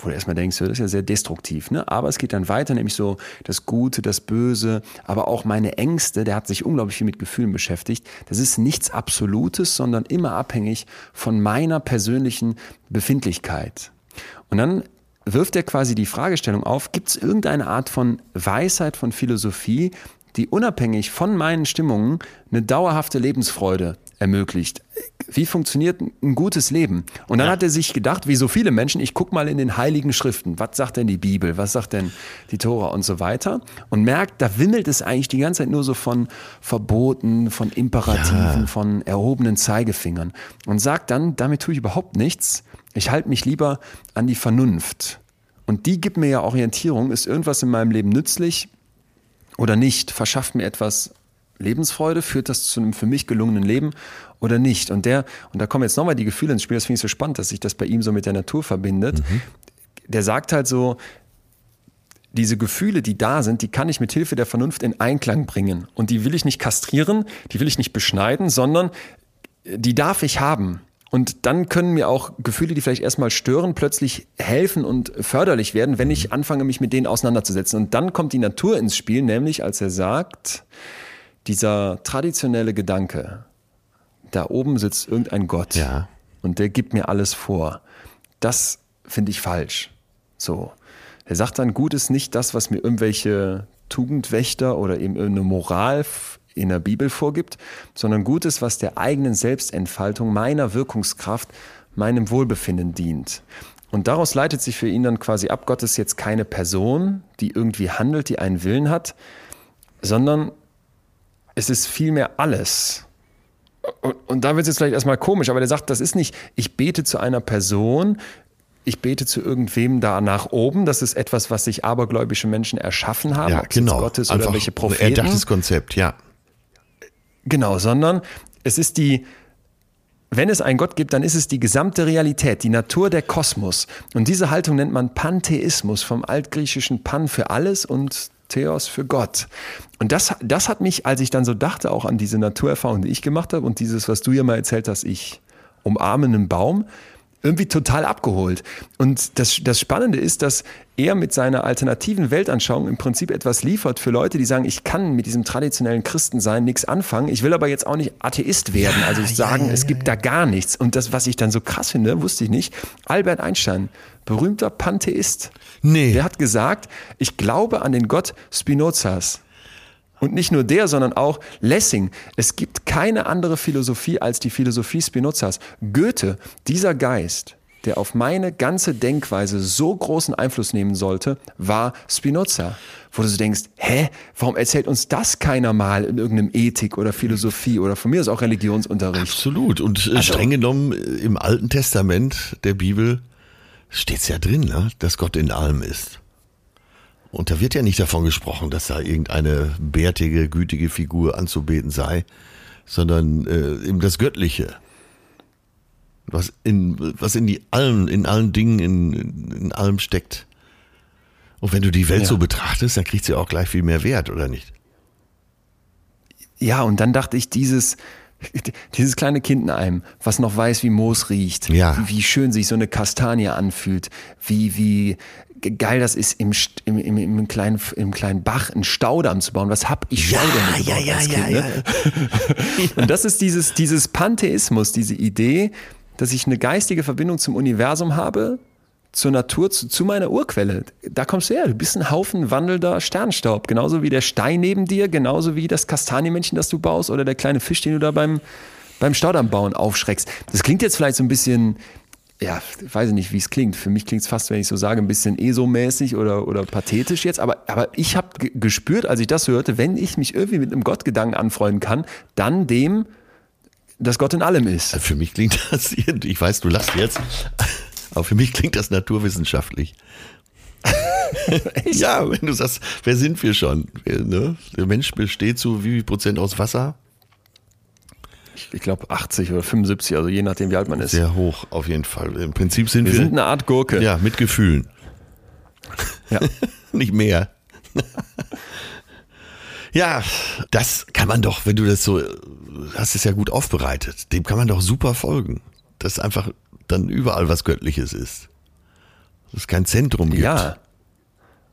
S2: wo du erstmal denkst, das ist ja sehr destruktiv, ne? Aber es geht dann weiter, nämlich so das Gute, das Böse, aber auch meine Ängste, der hat sich unglaublich viel mit Gefühlen beschäftigt. Das ist nichts Absolutes, sondern immer abhängig von meiner persönlichen Befindlichkeit. Und dann wirft er quasi die Fragestellung auf, gibt es irgendeine Art von Weisheit, von Philosophie, die unabhängig von meinen Stimmungen eine dauerhafte Lebensfreude ermöglicht. Wie funktioniert ein gutes Leben? Und dann ja. hat er sich gedacht, wie so viele Menschen, ich gucke mal in den heiligen Schriften, was sagt denn die Bibel, was sagt denn die Tora und so weiter und merkt, da wimmelt es eigentlich die ganze Zeit nur so von Verboten, von Imperativen, ja. von erhobenen Zeigefingern und sagt dann, damit tue ich überhaupt nichts, ich halte mich lieber an die Vernunft. Und die gibt mir ja Orientierung, ist irgendwas in meinem Leben nützlich oder nicht? Verschafft mir etwas Lebensfreude? Führt das zu einem für mich gelungenen Leben oder nicht? Und der, und da kommen jetzt nochmal die Gefühle ins Spiel, das finde ich so spannend, dass sich das bei ihm so mit der Natur verbindet. Mhm. Der sagt halt so, diese Gefühle, die da sind, die kann ich mit Hilfe der Vernunft in Einklang bringen. Und die will ich nicht kastrieren, die will ich nicht beschneiden, sondern die darf ich haben. Und dann können mir auch Gefühle, die vielleicht erstmal stören, plötzlich helfen und förderlich werden, wenn ich anfange, mich mit denen auseinanderzusetzen. Und dann kommt die Natur ins Spiel, nämlich als er sagt, dieser traditionelle Gedanke, da oben sitzt irgendein Gott
S1: ja.
S2: und der gibt mir alles vor. Das finde ich falsch. So. Er sagt dann, gut ist nicht das, was mir irgendwelche Tugendwächter oder eben eine Moral in der Bibel vorgibt, sondern Gutes, was der eigenen Selbstentfaltung, meiner Wirkungskraft, meinem Wohlbefinden dient. Und daraus leitet sich für ihn dann quasi ab, Gott ist jetzt keine Person, die irgendwie handelt, die einen Willen hat, sondern es ist vielmehr alles. Und, und da wird es jetzt vielleicht erstmal komisch, aber der sagt, das ist nicht, ich bete zu einer Person, ich bete zu irgendwem da nach oben. Das ist etwas, was sich abergläubische Menschen erschaffen haben,
S1: ja, genau.
S2: Gottes Einfach oder welche Propheten.
S1: Ein erdachtes Konzept, ja.
S2: Genau, sondern es ist die, wenn es einen Gott gibt, dann ist es die gesamte Realität, die Natur der Kosmos. Und diese Haltung nennt man Pantheismus, vom altgriechischen Pan für alles und Theos für Gott. Und das, das hat mich, als ich dann so dachte, auch an diese Naturerfahrung, die ich gemacht habe und dieses, was du ja mal erzählt hast, ich umarme einen Baum, irgendwie total abgeholt. Und das, das Spannende ist, dass er mit seiner alternativen Weltanschauung im Prinzip etwas liefert für Leute, die sagen, ich kann mit diesem traditionellen Christensein nichts anfangen. Ich will aber jetzt auch nicht Atheist werden, also sagen, ja, ja, es gibt da gar nichts. Und das, was ich dann so krass finde, wusste ich nicht. Albert Einstein, berühmter Pantheist.
S1: Nee.
S2: Der hat gesagt, ich glaube an den Gott Spinozas. Und nicht nur der, sondern auch Lessing. Es gibt keine andere Philosophie als die Philosophie Spinozas. Goethe, dieser Geist, der auf meine ganze Denkweise so großen Einfluss nehmen sollte, war Spinoza. Wo du so denkst, hä, warum erzählt uns das keiner mal in irgendeinem Ethik oder Philosophie oder von mir ist auch Religionsunterricht?
S1: Absolut. Und äh, streng genommen im Alten Testament der Bibel steht's ja drin, ne? dass Gott in allem ist. Und da wird ja nicht davon gesprochen, dass da irgendeine bärtige, gütige Figur anzubeten sei, sondern äh, eben das Göttliche. Was in, was in die allen, in allen Dingen, in, in allem steckt. Und wenn du die Welt
S2: Ja.
S1: so betrachtest, dann kriegt sie auch gleich viel mehr Wert, oder nicht?
S2: Ja, und dann dachte ich, dieses, dieses kleine Kind in einem, was noch weiß, wie Moos riecht,
S1: Ja.
S2: wie, wie schön sich so eine Kastanie anfühlt, wie, wie geil das ist, im, im, im, im, kleinen, im kleinen Bach einen Staudamm zu bauen. Was hab ich
S1: Ja,
S2: Staudamm
S1: ja,
S2: gebaut
S1: ja,
S2: als
S1: ja,
S2: kind, ne? Und das ist dieses, dieses Pantheismus, diese Idee, dass ich eine geistige Verbindung zum Universum habe, zur Natur, zu, zu meiner Urquelle. Da kommst du her. Du bist ein Haufen wandelnder Sternstaub. Genauso wie der Stein neben dir, genauso wie das Kastanienmännchen, das du baust, oder der kleine Fisch, den du da beim, beim Staudammbauen aufschreckst. Das klingt jetzt vielleicht so ein bisschen, ja, ich weiß nicht, wie es klingt. Für mich klingt es fast, wenn ich so sage, ein bisschen ESO-mäßig oder, oder pathetisch jetzt. Aber, aber ich habe gespürt, als ich das hörte, wenn ich mich irgendwie mit einem Gottgedanken anfreunden kann, dann dem, dass Gott in allem ist.
S1: Für mich klingt das, ich weiß, du lachst jetzt, aber für mich klingt das naturwissenschaftlich. ja, wenn du sagst, wer sind wir schon? Ne? Der Mensch besteht zu wie viel Prozent aus Wasser?
S2: Ich glaube 80 oder 75, also je nachdem, wie alt man ist.
S1: Sehr hoch, auf jeden Fall. Im Prinzip sind
S2: Wir
S1: wir,
S2: sind eine Art Gurke.
S1: ja, mit Gefühlen.
S2: Ja.
S1: Nicht mehr. ja, das kann man doch, wenn du das so, hast es ja gut aufbereitet, dem kann man doch super folgen. Dass einfach dann überall was Göttliches ist. Dass es kein Zentrum gibt.
S2: Ja.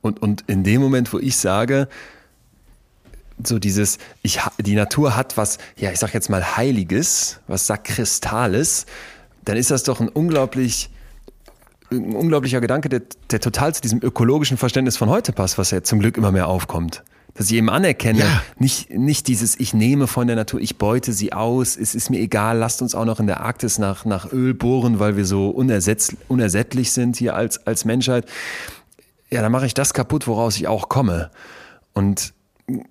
S2: Und, und in dem Moment, wo ich sage, so dieses, ich, die Natur hat was, ja, ich sag jetzt mal Heiliges, was Sakristales, dann ist das doch ein unglaublich, ein unglaublicher Gedanke, der, der total zu diesem ökologischen Verständnis von heute passt, was ja zum Glück immer mehr aufkommt. Dass ich eben anerkenne,
S1: Ja.
S2: nicht, nicht dieses, ich nehme von der Natur, ich beute sie aus, es ist mir egal, lasst uns auch noch in der Arktis nach, nach Öl bohren, weil wir so unersetz, unersättlich sind hier als, als Menschheit ja, dann mache ich das kaputt, woraus ich auch komme. Und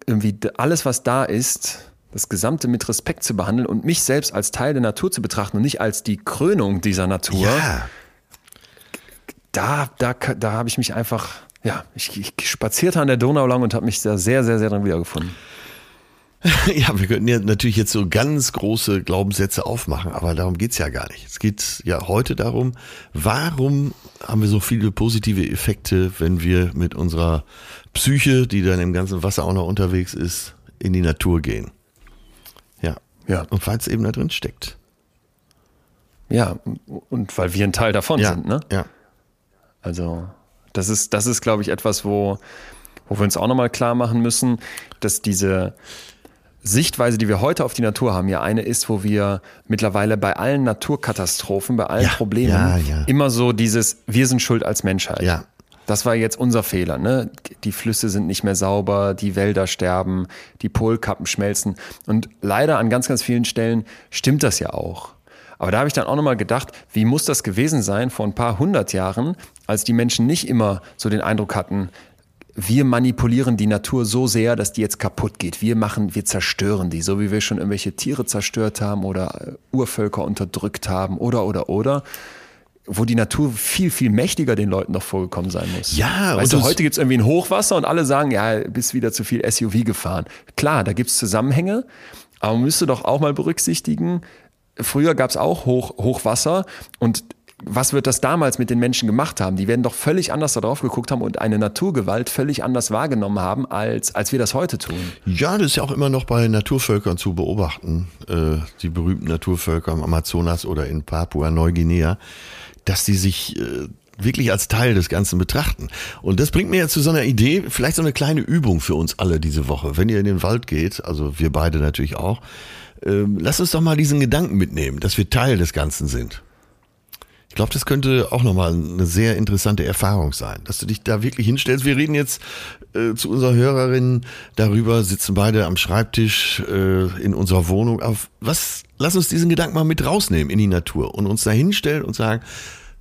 S2: irgendwie alles, was da ist, das Gesamte mit Respekt zu behandeln und mich selbst als Teil der Natur zu betrachten und nicht als die Krönung dieser Natur,
S1: Ja.
S2: da, da, da habe ich mich einfach, ja, ich, ich spazierte an der Donau lang und habe mich da sehr, sehr, sehr drin wiedergefunden.
S1: Ja, wir könnten ja natürlich jetzt so ganz große Glaubenssätze aufmachen, aber darum geht's ja gar nicht. Es geht ja heute darum, warum haben wir so viele positive Effekte, wenn wir mit unserer Psyche, die dann im ganzen Wasser auch noch unterwegs ist, in die Natur gehen. Ja.
S2: Ja.
S1: Und weil es eben da drin steckt.
S2: Ja, und, und weil wir ein Teil davon
S1: Ja.
S2: sind, ne?
S1: Ja.
S2: Also das ist, das ist, glaube ich, etwas, wo, wo wir uns auch nochmal klar machen müssen, dass diese Sichtweise, die wir heute auf die Natur haben, ja eine ist, wo wir mittlerweile bei allen Naturkatastrophen, bei allen
S1: Ja,
S2: Problemen
S1: ja, ja.
S2: immer so dieses, wir sind schuld als Menschheit.
S1: Ja.
S2: Das war jetzt unser Fehler. Ne? Die Flüsse sind nicht mehr sauber, die Wälder sterben, die Polkappen schmelzen. Und leider an ganz, ganz vielen Stellen stimmt das ja auch. Aber da habe ich dann auch nochmal gedacht, wie muss das gewesen sein vor ein paar hundert Jahren, als die Menschen nicht immer so den Eindruck hatten, wir manipulieren die Natur so sehr, dass die jetzt kaputt geht. Wir machen, wir zerstören die, so wie wir schon irgendwelche Tiere zerstört haben oder äh, Urvölker unterdrückt haben oder, oder, oder. Wo die Natur viel, viel mächtiger den Leuten noch vorgekommen sein muss.
S1: Ja,
S2: weißt du, heute gibt's irgendwie ein Hochwasser und alle sagen, ja, bist wieder zu viel SUV gefahren. Klar, da gibt's Zusammenhänge, aber man müsste doch auch mal berücksichtigen, früher gab's auch Hoch, Hochwasser und was wird das damals mit den Menschen gemacht haben? Die werden doch völlig anders darauf geguckt haben und eine Naturgewalt völlig anders wahrgenommen haben, als, als wir das heute tun.
S1: Ja, das ist ja auch immer noch bei Naturvölkern zu beobachten, äh, die berühmten Naturvölker im Amazonas oder in Papua-Neuguinea, dass die sich äh, wirklich als Teil des Ganzen betrachten. Und das bringt mir jetzt zu so einer Idee, vielleicht so eine kleine Übung für uns alle diese Woche. Wenn ihr in den Wald geht, also wir beide natürlich auch, ähm, lasst uns doch mal diesen Gedanken mitnehmen, dass wir Teil des Ganzen sind. Ich glaube, das könnte auch nochmal eine sehr interessante Erfahrung sein, dass du dich da wirklich hinstellst. Wir reden jetzt äh, zu unserer Hörerin darüber, sitzen beide am Schreibtisch äh, in unserer Wohnung. Auf was? Lass uns diesen Gedanken mal mit rausnehmen in die Natur und uns da hinstellen und sagen,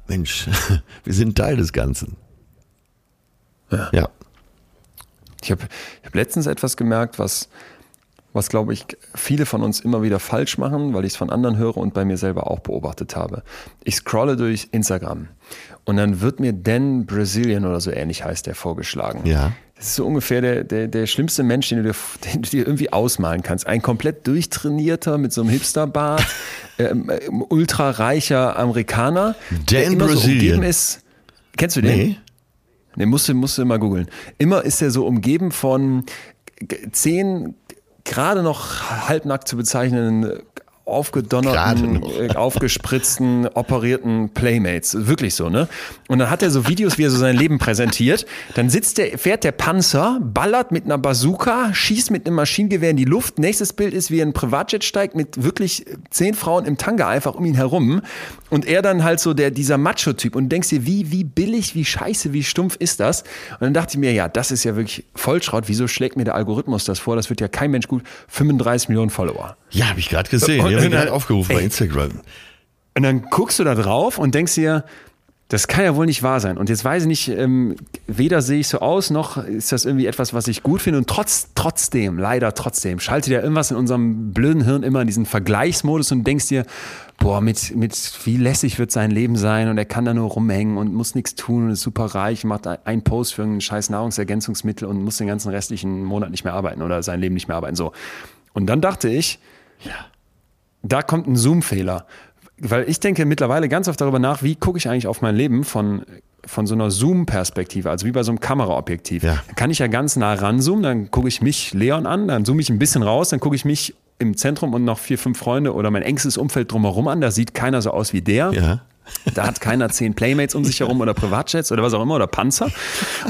S1: Mensch, wir sind Teil des Ganzen.
S2: Ja.
S1: Ja.
S2: Ich habe ich hab letztens etwas gemerkt, was, was glaube ich, viele von uns immer wieder falsch machen, weil ich es von anderen höre und bei mir selber auch beobachtet habe. Ich scrolle durch Instagram und dann wird mir Dan Brazilian oder so ähnlich heißt der vorgeschlagen.
S1: Ja.
S2: Das ist so ungefähr der, der, der schlimmste Mensch, den du, dir, den du dir irgendwie ausmalen kannst. Ein komplett durchtrainierter mit so einem Hipsterbart, ähm, äh, ultrareicher Amerikaner, der
S1: Dan
S2: immer so
S1: Brazilian.
S2: umgeben ist. Kennst du den?
S1: Nee.
S2: Ne, musst du, musst du mal googeln. Immer ist er so umgeben von zehn gerade noch halbnackt zu bezeichnenden aufgedonnerten, äh, aufgespritzten, operierten Playmates. Wirklich so, ne? Und dann hat er so Videos, wie er so sein Leben präsentiert. Dann sitzt der, fährt der Panzer, ballert mit einer Bazooka, schießt mit einem Maschinengewehr in die Luft. Nächstes Bild ist, wie er in ein Privatjet steigt mit wirklich zehn Frauen im Tanga einfach um ihn herum. Und er dann halt so der, dieser Macho-Typ. Und denkst dir, wie, wie billig, wie scheiße, wie stumpf ist das? Und dann dachte ich mir, ja, das ist ja wirklich Vollschrott. Wieso schlägt mir der Algorithmus das vor? Das wird ja kein Mensch gut. 35 Millionen Follower.
S1: Ja, habe ich gerade gesehen.
S2: Und-
S1: Die habe ich
S2: und-
S1: gerade aufgerufen bei
S2: ey.
S1: Instagram.
S2: Und dann guckst du da drauf und denkst dir, das kann ja wohl nicht wahr sein. Und jetzt weiß ich nicht, ähm, weder sehe ich so aus, noch ist das irgendwie etwas, was ich gut finde. Und trotz, trotzdem, leider trotzdem, schaltet ja irgendwas in unserem blöden Hirn immer in diesen Vergleichsmodus und denkst dir, boah, mit, mit wie lässig wird sein Leben sein und er kann da nur rumhängen und muss nichts tun und ist super reich, macht einen Post für ein scheiß Nahrungsergänzungsmittel und muss den ganzen restlichen Monat nicht mehr arbeiten oder sein Leben nicht mehr arbeiten. So. Und dann dachte ich, da kommt ein Zoom-Fehler. Weil ich denke mittlerweile ganz oft darüber nach, wie gucke ich eigentlich auf mein Leben von, von so einer Zoom-Perspektive, also wie bei so einem Kameraobjektiv.
S1: Ja.
S2: Kann ich ja ganz nah ranzoomen, dann gucke ich mich, Leon, an, dann zoome ich ein bisschen raus, dann gucke ich mich im Zentrum und noch vier, fünf Freunde oder mein engstes Umfeld drumherum an. Da sieht keiner so aus wie der.
S1: Ja.
S2: Da hat keiner zehn Playmates um sich herum oder Privatjets oder was auch immer oder Panzer.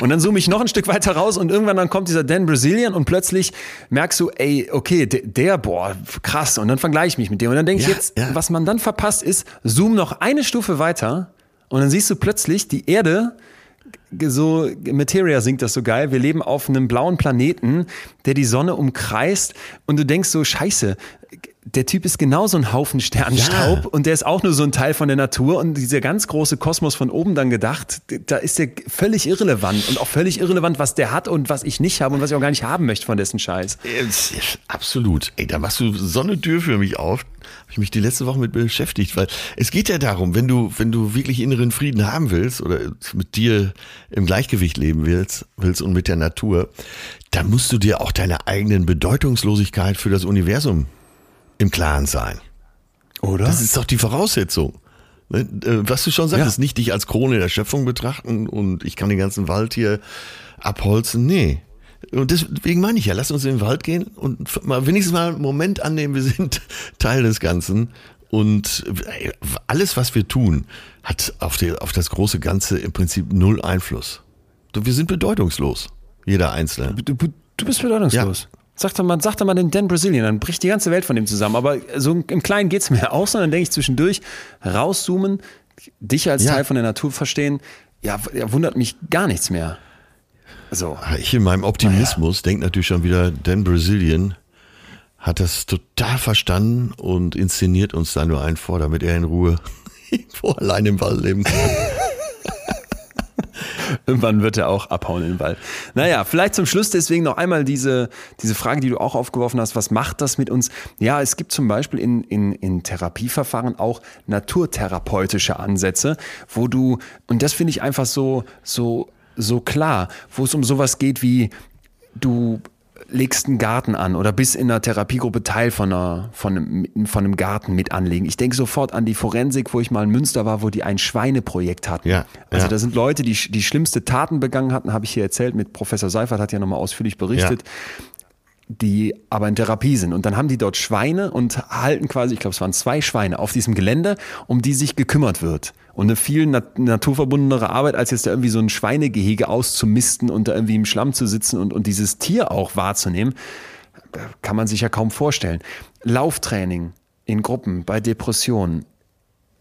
S2: Und dann zoome ich noch ein Stück weiter raus und irgendwann dann kommt dieser Dan Brazilian und plötzlich merkst du, ey, okay, der, der boah, krass. Und dann vergleiche ich mich mit dem. Und dann denke ich
S1: Ja,
S2: jetzt,
S1: ja.
S2: was man dann verpasst ist, zoom noch eine Stufe weiter und dann siehst du plötzlich die Erde so Materia singt das so geil. Wir leben auf einem blauen Planeten, der die Sonne umkreist und du denkst so Scheiße. Der Typ ist genauso ein Haufen Sternstaub
S1: Ja.
S2: und der ist auch nur so ein Teil von der Natur und dieser ganz große Kosmos von oben dann gedacht, da ist der völlig irrelevant und auch völlig irrelevant, was der hat und was ich nicht habe und was ich auch gar nicht haben möchte von dessen Scheiß.
S1: Es- Absolut. Ey, da machst du so eine Tür für mich auf. Habe ich mich die letzte Woche mit beschäftigt, weil es geht ja darum, wenn du, wenn du wirklich inneren Frieden haben willst oder mit dir im Gleichgewicht leben willst, willst und mit der Natur, dann musst du dir auch deiner eigenen Bedeutungslosigkeit für das Universum im Klaren sein.
S2: Oder?
S1: Das ist doch die Voraussetzung. Ne, äh, Was du schon sagtest,
S2: Ja.
S1: nicht dich als Krone der Schöpfung betrachten und ich kann den ganzen Wald hier abholzen. Nee. Und deswegen meine ich ja, lass uns in den Wald gehen und mal wenigstens mal einen Moment annehmen, wir sind Teil des Ganzen. Und ey, alles, was wir tun, hat auf, die, auf das große Ganze im Prinzip null Einfluss. Wir sind bedeutungslos. Jeder Einzelne.
S2: Du, du, du bist bedeutungslos. Sag doch, mal, sag doch mal den Dan Brazilian, dann bricht die ganze Welt von dem zusammen. Aber so im Kleinen geht's mir auch, sondern denke ich zwischendurch, rauszoomen, dich als
S1: Ja.
S2: Teil von der Natur verstehen, ja, ja, wundert mich gar nichts mehr. So.
S1: Ich in meinem Optimismus denke natürlich schon wieder, Dan Brazilian hat das total verstanden und inszeniert uns da nur einen vor, damit er in Ruhe irgendwo allein im Wald leben kann.
S2: Irgendwann wird er auch abhauen in den Wald. Naja, vielleicht zum Schluss deswegen noch einmal diese, diese Frage, die du auch aufgeworfen hast. Was macht das mit uns? Ja, es gibt zum Beispiel in, in, in Therapieverfahren auch naturtherapeutische Ansätze, wo du, und das finde ich einfach so, so, so klar, wo es um sowas geht wie, du legst einen Garten an oder bist in einer Therapiegruppe Teil von, einer, von, einem, von einem Garten mit anlegen. Ich denke sofort an die Forensik, wo ich mal in Münster war, wo die ein Schweineprojekt hatten.
S1: Ja,
S2: also
S1: ja.
S2: da sind Leute, die die schlimmste Taten begangen hatten, habe ich hier erzählt, mit Professor Seifert hat ja nochmal ausführlich berichtet, die aber in Therapie sind. Und dann haben die dort Schweine und halten quasi, ich glaube, es waren zwei Schweine auf diesem Gelände, um die sich gekümmert wird. Und eine viel nat naturverbundenere Arbeit, als jetzt da irgendwie so ein Schweinegehege auszumisten und da irgendwie im Schlamm zu sitzen und, und dieses Tier auch wahrzunehmen, äh, kann man sich ja kaum vorstellen. Lauftraining in Gruppen bei Depressionen,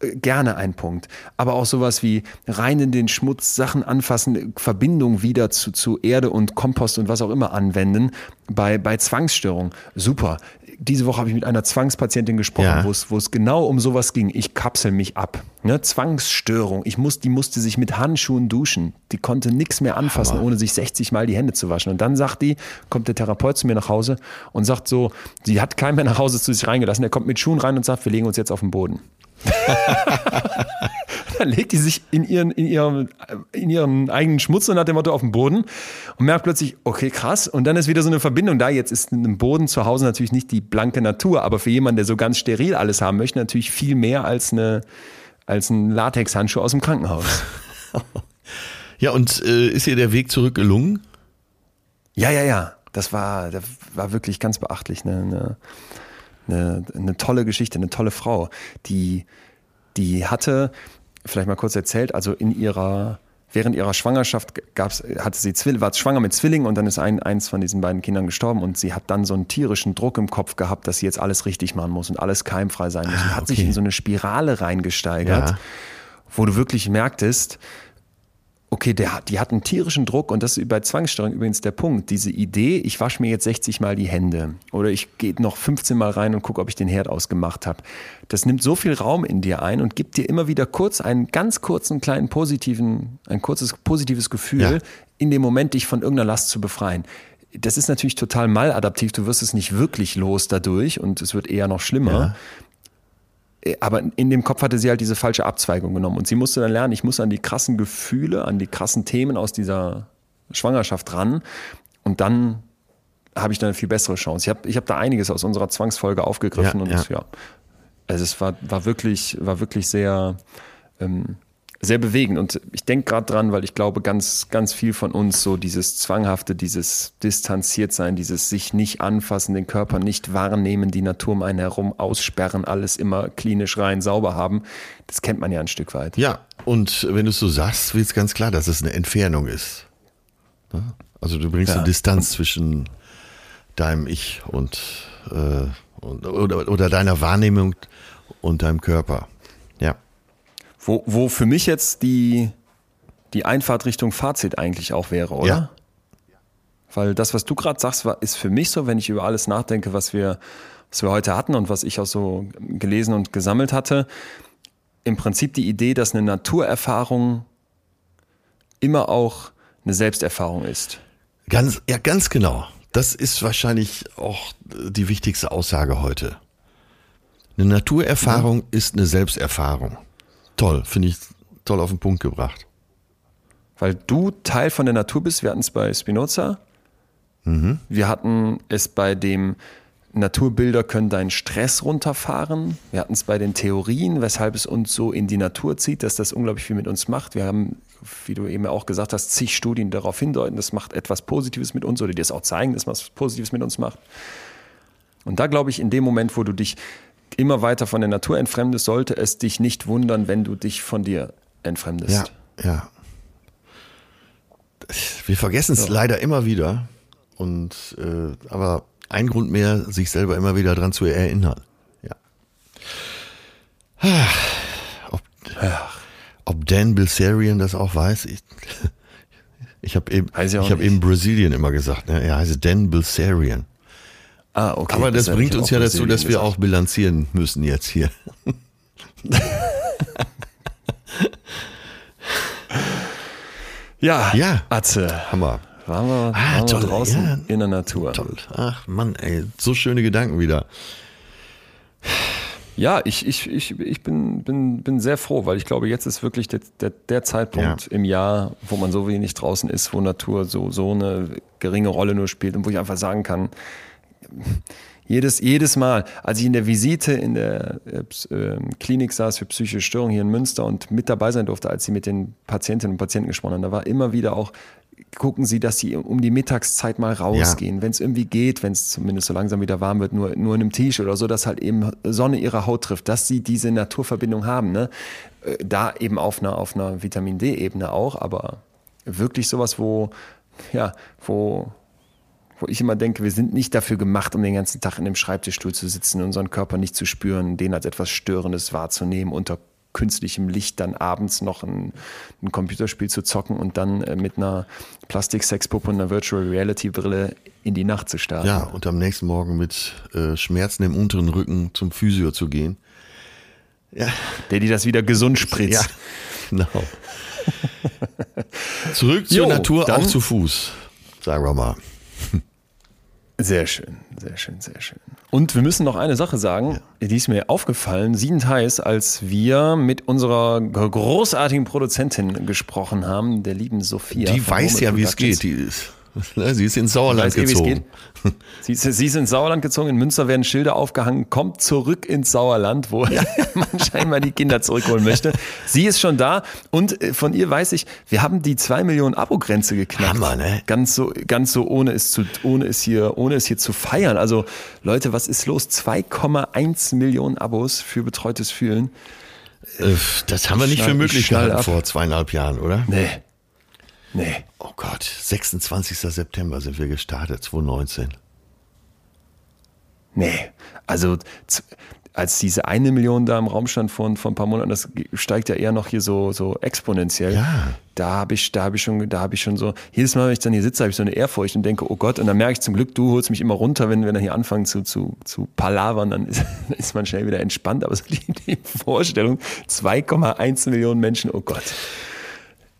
S2: gerne ein Punkt. Aber auch sowas wie rein in den Schmutz, Sachen anfassen, Verbindung wieder zu, zu Erde und Kompost und was auch immer anwenden. Bei, bei Zwangsstörung, super. Diese Woche habe ich mit einer Zwangspatientin gesprochen,
S1: Ja.
S2: wo es wo es genau um sowas ging. Ich kapsel mich ab. Ne? Zwangsstörung. Ich muss, die musste sich mit Handschuhen duschen. Die konnte nichts mehr anfassen,
S1: Hammer.
S2: ohne sich 60 Mal die Hände zu waschen. Und dann sagt die, kommt der Therapeut zu mir nach Hause und sagt so, sie hat keinen mehr nach Hause zu sich reingelassen. Er kommt mit Schuhen rein und sagt, wir legen uns jetzt auf den Boden. dann legt die sich in ihren, in, ihrem, in ihren eigenen Schmutz und nach dem Motto auf den Boden und merkt plötzlich, okay, krass. Und dann ist wieder so eine Verbindung da. Jetzt ist ein Boden zu Hause natürlich nicht die blanke Natur, aber für jemanden, der so ganz steril alles haben möchte, natürlich viel mehr als, eine, als ein Latexhandschuh aus dem Krankenhaus.
S1: Ja, und äh, ist ihr der Weg zurück gelungen?
S2: Ja, ja, ja. Das war, das war wirklich ganz beachtlich. Eine, eine, eine, eine tolle Geschichte, eine tolle Frau, die, die hatte, vielleicht mal kurz erzählt, also in ihrer, während ihrer Schwangerschaft gab's, hatte sie Zwill, war schwanger mit Zwillingen und dann ist ein, eins von diesen beiden Kindern gestorben und sie hat dann so einen tierischen Druck im Kopf gehabt, dass sie jetzt alles richtig machen muss und alles keimfrei sein muss und hat sich
S1: okay.
S2: in so eine Spirale reingesteigert,
S1: Ja.
S2: wo du wirklich merktest, Okay, der, die hat einen tierischen Druck und das ist bei Zwangsstörung übrigens der Punkt. Diese Idee, ich wasche mir jetzt 60 Mal die Hände oder ich gehe noch 15 Mal rein und gucke, ob ich den Herd ausgemacht habe. Das nimmt so viel Raum in dir ein und gibt dir immer wieder kurz einen ganz kurzen kleinen positiven, ein kurzes positives Gefühl,
S1: Ja.
S2: in dem Moment dich von irgendeiner Last zu befreien. Das ist natürlich total maladaptiv. Du wirst es nicht wirklich los dadurch und es wird eher noch schlimmer. Äh, aber in dem Kopf hatte sie halt diese falsche Abzweigung genommen und sie musste dann lernen, ich muss an die krassen Gefühle, an die krassen Themen aus dieser Schwangerschaft ran und dann habe ich dann eine viel bessere Chance. Ich habe ich hab da einiges aus unserer Zwangsfolge aufgegriffen
S1: Ja,
S2: und
S1: ja.
S2: ja. also es war, war wirklich, war wirklich sehr, ähm, sehr bewegend und ich denke gerade dran, weil ich glaube, ganz, ganz viel von uns so dieses Zwanghafte, dieses distanziert sein, dieses sich nicht anfassen, den Körper nicht wahrnehmen, die Natur um einen herum aussperren, alles immer klinisch rein sauber haben, das kennt man ja ein Stück weit.
S1: Ja, und wenn du es so sagst, wird es ganz klar, dass es eine Entfernung ist. Also du bringst
S2: Ja.
S1: eine Distanz zwischen deinem Ich und, äh, und oder, oder deiner Wahrnehmung und deinem Körper. Ja.
S2: Wo, wo für mich jetzt die, die Einfahrt Richtung Fazit eigentlich auch wäre, oder?
S1: Ja.
S2: Weil das, was du gerade sagst, war, ist für mich so, wenn ich über alles nachdenke, was wir, was wir heute hatten und was ich auch so gelesen und gesammelt hatte, im Prinzip die Idee, dass eine Naturerfahrung immer auch eine Selbsterfahrung ist.
S1: Ganz, ja, ganz genau. Das ist wahrscheinlich auch die wichtigste Aussage heute. Eine Naturerfahrung ist eine Selbsterfahrung. Toll, finde ich toll auf den Punkt gebracht.
S2: Weil du Teil von der Natur bist. Wir hatten es bei Spinoza. Wir hatten es bei dem Naturbilder können deinen Stress runterfahren. Wir hatten es bei den Theorien, weshalb es uns so in die Natur zieht, dass das unglaublich viel mit uns macht. Wir haben, wie du eben auch gesagt hast, zig Studien darauf hindeuten, das macht etwas Positives mit uns oder dir das auch zeigen, dass was Positives mit uns macht. Und da glaube ich, in dem Moment, wo du dich immer weiter von der Natur entfremdest, sollte es dich nicht wundern, wenn du dich von dir entfremdest.
S1: Ja, ja. Wir vergessen es leider immer wieder. Und äh, aber ein Grund mehr, sich selber immer wieder dran zu erinnern. Ja. Ob, ob Dan Bilzerian das auch weiß, ich, ich habe eben,
S2: ich nicht.
S1: eben Brasilien immer gesagt. Ne? Er heißt Dan Bilzerian.
S2: Ah, okay.
S1: Aber das
S2: hätte
S1: bringt uns ja dazu, dass wir auch bilanzieren müssen jetzt hier.
S2: Ja,
S1: Ja.
S2: Atze.
S1: Hammer.
S2: Waren wir,
S1: Ah,
S2: waren wir
S1: toll,
S2: draußen
S1: ja.
S2: in der Natur.
S1: Toll. Ach Mann, ey, so schöne Gedanken wieder.
S2: Ja, ich, ich, ich, ich bin, bin, bin sehr froh, weil ich glaube, jetzt ist wirklich der, der, der Zeitpunkt
S1: Ja.
S2: im Jahr, wo man so wenig draußen ist, wo Natur so, so eine geringe Rolle nur spielt und wo ich einfach sagen kann, jedes, jedes Mal, als ich in der Visite in der äh, ähm, Klinik saß für psychische Störungen hier in Münster und mit dabei sein durfte, als sie mit den Patientinnen und Patienten gesprochen haben, da war immer wieder auch, gucken Sie, dass Sie um die Mittagszeit mal rausgehen, wenn es irgendwie geht, wenn es zumindest so langsam wieder warm wird, nur, nur in einem T-Shirt oder so, dass halt eben Sonne ihre Haut trifft, dass sie diese Naturverbindung haben. Ne? Äh, Da eben auf einer, auf einer Vitamin D-Ebene auch, aber wirklich sowas, wo, ja, wo, wo ich immer denke, wir sind nicht dafür gemacht, um den ganzen Tag in dem Schreibtischstuhl zu sitzen, unseren Körper nicht zu spüren, den als etwas Störendes wahrzunehmen, unter künstlichem Licht dann abends noch ein, ein Computerspiel zu zocken und dann äh, mit einer Plastik-Sexpuppe und einer Virtual Reality Brille in die Nacht zu starten.
S1: Ja, und am nächsten Morgen mit äh, Schmerzen im unteren Rücken zum Physio zu gehen.
S2: Ja. Der dir das wieder gesund spritzt. Ja,
S1: genau. Zurück zur jo, Natur, auch zu Fuß, sagen wir mal.
S2: Sehr schön, sehr schön, sehr schön. Und wir müssen noch eine Sache sagen, ja. die ist mir aufgefallen, siedend heiß, als wir mit unserer großartigen Produzentin gesprochen haben, der lieben Sophia.
S1: Die weiß ja, wie es geht. Die ist sie ist ins Sauerland weiß gezogen.
S2: Eh, sie, sie, ist ins Sauerland gezogen. In Münster werden Schilder aufgehangen. Kommt zurück ins Sauerland, wo ja. man scheinbar die Kinder zurückholen möchte. Sie ist schon da. Und äh, von ihr weiß ich, wir haben die 2 Millionen Abo-Grenze geknackt.
S1: Hammer, ne?
S2: Ganz so, ganz so ohne es zu, ohne es hier, ohne es hier zu feiern. Also, Leute, was ist los? 2,1 Millionen Abos für betreutes Fühlen.
S1: Äh, das haben wir nicht für möglich gehalten vor zweieinhalb Jahren, oder?
S2: Nee. Nee.
S1: Oh Gott, 26. September sind wir gestartet, 2019.
S2: Nee, also als diese eine Million da im Raum stand vor, vor ein paar Monaten, das steigt ja eher noch hier so, so exponentiell.
S1: Ja.
S2: Da habe ich, da habe ich schon, da habe ich schon so, jedes Mal, wenn ich dann hier sitze, habe ich so eine Ehrfurcht und denke, oh Gott, und dann merke ich zum Glück, du holst mich immer runter, wenn wir dann hier anfangen zu, zu, zu palavern, dann ist, ist man schnell wieder entspannt. Aber so die, die Vorstellung, 2,1 Millionen Menschen, oh Gott.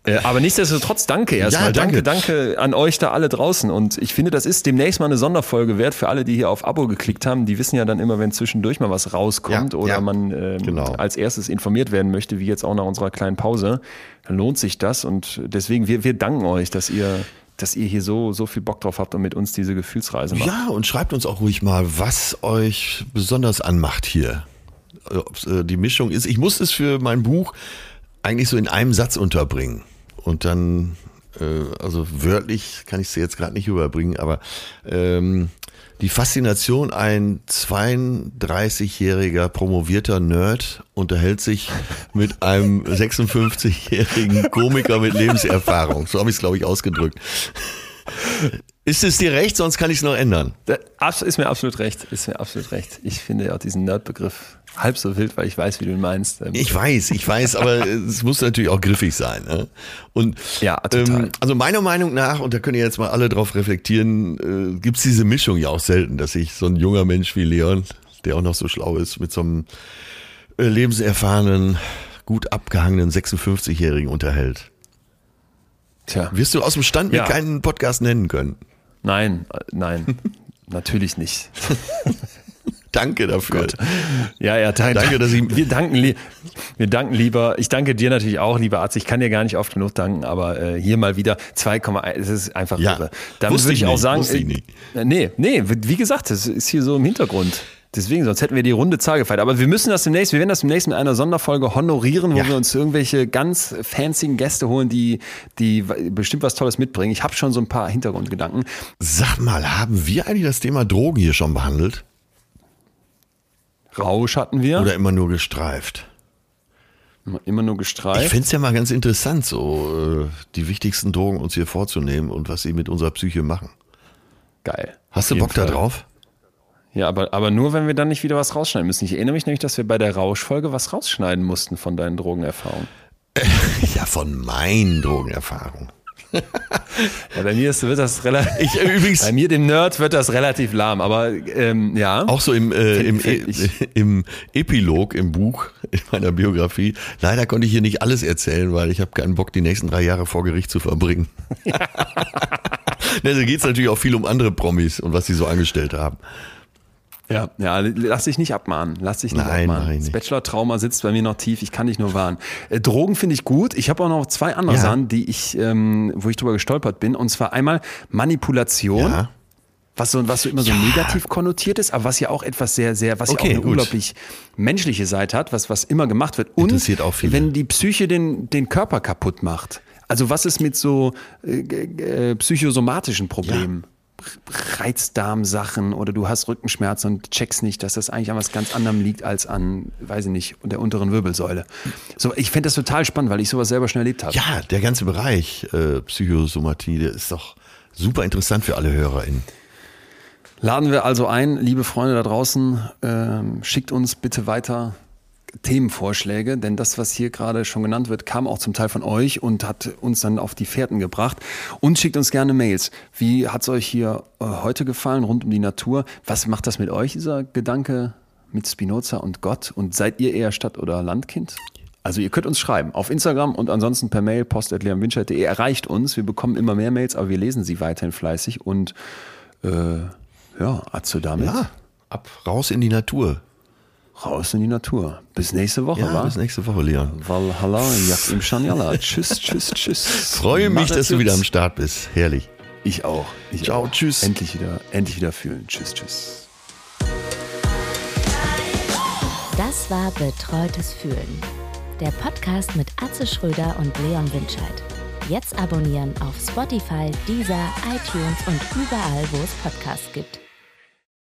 S2: Äh, aber nichtsdestotrotz danke erstmal. Ja, danke. danke, danke an euch da alle draußen. Und ich finde, das ist demnächst mal eine Sonderfolge wert für alle, die hier auf Abo geklickt haben. Die wissen ja dann immer, wenn zwischendurch mal was rauskommt ja, oder ja, man ähm, genau. als erstes informiert werden möchte, wie jetzt auch nach unserer kleinen Pause, dann lohnt sich das. Und deswegen, wir, wir danken euch, dass ihr dass ihr hier so, so viel Bock drauf habt und mit uns diese Gefühlsreise macht.
S1: Ja, und schreibt uns auch ruhig mal, was euch besonders anmacht hier. Ob es äh, die Mischung ist. Ich muss es für mein Buch eigentlich so in einem Satz unterbringen. Und dann, äh, also wörtlich kann ich es jetzt gerade nicht überbringen, aber ähm, die Faszination, ein 32-jähriger promovierter Nerd unterhält sich mit einem 56-jährigen Komiker mit Lebenserfahrung. So habe ich es, glaube ich, ausgedrückt. Ist es dir recht, sonst kann ich es noch ändern.
S2: Ist mir absolut recht, ist mir absolut recht. Ich finde auch diesen Nerd-Begriff halb so wild, weil ich weiß, wie du ihn meinst.
S1: Ähm, ich weiß, ich weiß, aber es muss natürlich auch griffig sein. Ne? Und
S2: ja, total. Ähm,
S1: also meiner Meinung nach, und da können jetzt mal alle drauf reflektieren, äh, gibt's diese Mischung ja auch selten, dass sich so ein junger Mensch wie Leon, der auch noch so schlau ist, mit so einem äh, lebenserfahrenen, gut abgehangenen 56-Jährigen unterhält. Tja. Wirst du aus dem Stand ja. mir keinen Podcast nennen können?
S2: Nein, äh, nein, natürlich nicht.
S1: Danke dafür. Gott.
S2: Ja, ja, danke. danke dass ich wir, danken, wir danken lieber, ich danke dir natürlich auch, lieber Arzt. Ich kann dir gar nicht oft genug danken, aber äh, hier mal wieder 2,1, es ist einfach
S1: ja, irre.
S2: Dann würde ich, ich auch sagen, äh, nee, nee, wie gesagt, das ist hier so im Hintergrund. Deswegen, sonst hätten wir die runde Zahl gefeiert. Aber wir müssen das demnächst, wir werden das demnächst mit einer Sonderfolge honorieren, wo ja. wir uns irgendwelche ganz fancy Gäste holen, die, die bestimmt was Tolles mitbringen. Ich habe schon so ein paar Hintergrundgedanken.
S1: Sag mal, haben wir eigentlich das Thema Drogen hier schon behandelt?
S2: Rausch hatten wir.
S1: Oder immer nur gestreift?
S2: Immer nur gestreift.
S1: Ich finde es ja mal ganz interessant, so äh, die wichtigsten Drogen uns hier vorzunehmen und was sie mit unserer Psyche machen.
S2: Geil.
S1: Hast du Bock Fall. da drauf?
S2: Ja, aber, aber nur, wenn wir dann nicht wieder was rausschneiden müssen. Ich erinnere mich nämlich, dass wir bei der Rauschfolge was rausschneiden mussten von deinen Drogenerfahrungen.
S1: ja, von meinen Drogenerfahrungen.
S2: Ja, bei mir ist, wird das relativ. Äh, übrigens, bei mir, dem Nerd, wird das relativ lahm, aber ähm, ja.
S1: Auch so im, äh, im, im Epilog im Buch, in meiner Biografie. Leider konnte ich hier nicht alles erzählen, weil ich habe keinen Bock, die nächsten drei Jahre vor Gericht zu verbringen. da geht es natürlich auch viel um andere Promis und was sie so angestellt haben.
S2: Ja, ja, lass dich nicht abmahnen. Lass dich nicht
S1: Nein,
S2: abmahnen.
S1: Nein,
S2: das Bachelor-Trauma sitzt bei mir noch tief. Ich kann dich nur warnen. Äh, Drogen finde ich gut. Ich habe auch noch zwei andere ja. Sachen, die ich, ähm, wo ich drüber gestolpert bin. Und zwar einmal Manipulation. Ja. Was so, was so immer so ja. negativ konnotiert ist, aber was ja auch etwas sehr, sehr, was okay, ja auch eine gut. unglaublich menschliche Seite hat, was, was immer gemacht wird. Und
S1: Interessiert auch viele.
S2: wenn die Psyche den, den Körper kaputt macht. Also was ist mit so äh, äh, psychosomatischen Problemen? Ja. Reizdarmsachen oder du hast Rückenschmerzen und checkst nicht, dass das eigentlich an was ganz anderem liegt als an, weiß ich nicht, der unteren Wirbelsäule. So, ich fände das total spannend, weil ich sowas selber schon erlebt habe.
S1: Ja, der ganze Bereich äh, Psychosomatie, der ist doch super interessant für alle HörerInnen.
S2: Laden wir also ein, liebe Freunde da draußen, äh, schickt uns bitte weiter Themenvorschläge, denn das, was hier gerade schon genannt wird, kam auch zum Teil von euch und hat uns dann auf die Fährten gebracht. Und schickt uns gerne Mails. Wie hat es euch hier äh, heute gefallen, rund um die Natur? Was macht das mit euch, dieser Gedanke mit Spinoza und Gott? Und seid ihr eher Stadt- oder Landkind? Also ihr könnt uns schreiben auf Instagram und ansonsten per Mail post.leonwinscheid.de erreicht uns. Wir bekommen immer mehr Mails, aber wir lesen sie weiterhin fleißig und äh, ja, Atze damit.
S1: Ja, ab raus in die Natur.
S2: Raus in die Natur. Bis nächste Woche,
S1: Ja,
S2: wa?
S1: bis nächste Woche, Leon.
S2: Valhalla, Jak im Schanjala. Tschüss, tschüss, tschüss.
S1: Freue mich, dass du wieder am. Start bist. Herrlich.
S2: Ich auch. Ich
S1: Ciao,
S2: auch.
S1: tschüss.
S2: Endlich wieder, endlich wieder fühlen. Tschüss, tschüss.
S3: Das war Betreutes Fühlen. Der Podcast mit Atze Schröder und Leon Winscheid. Jetzt abonnieren auf Spotify, Deezer, iTunes und überall, wo es Podcasts gibt.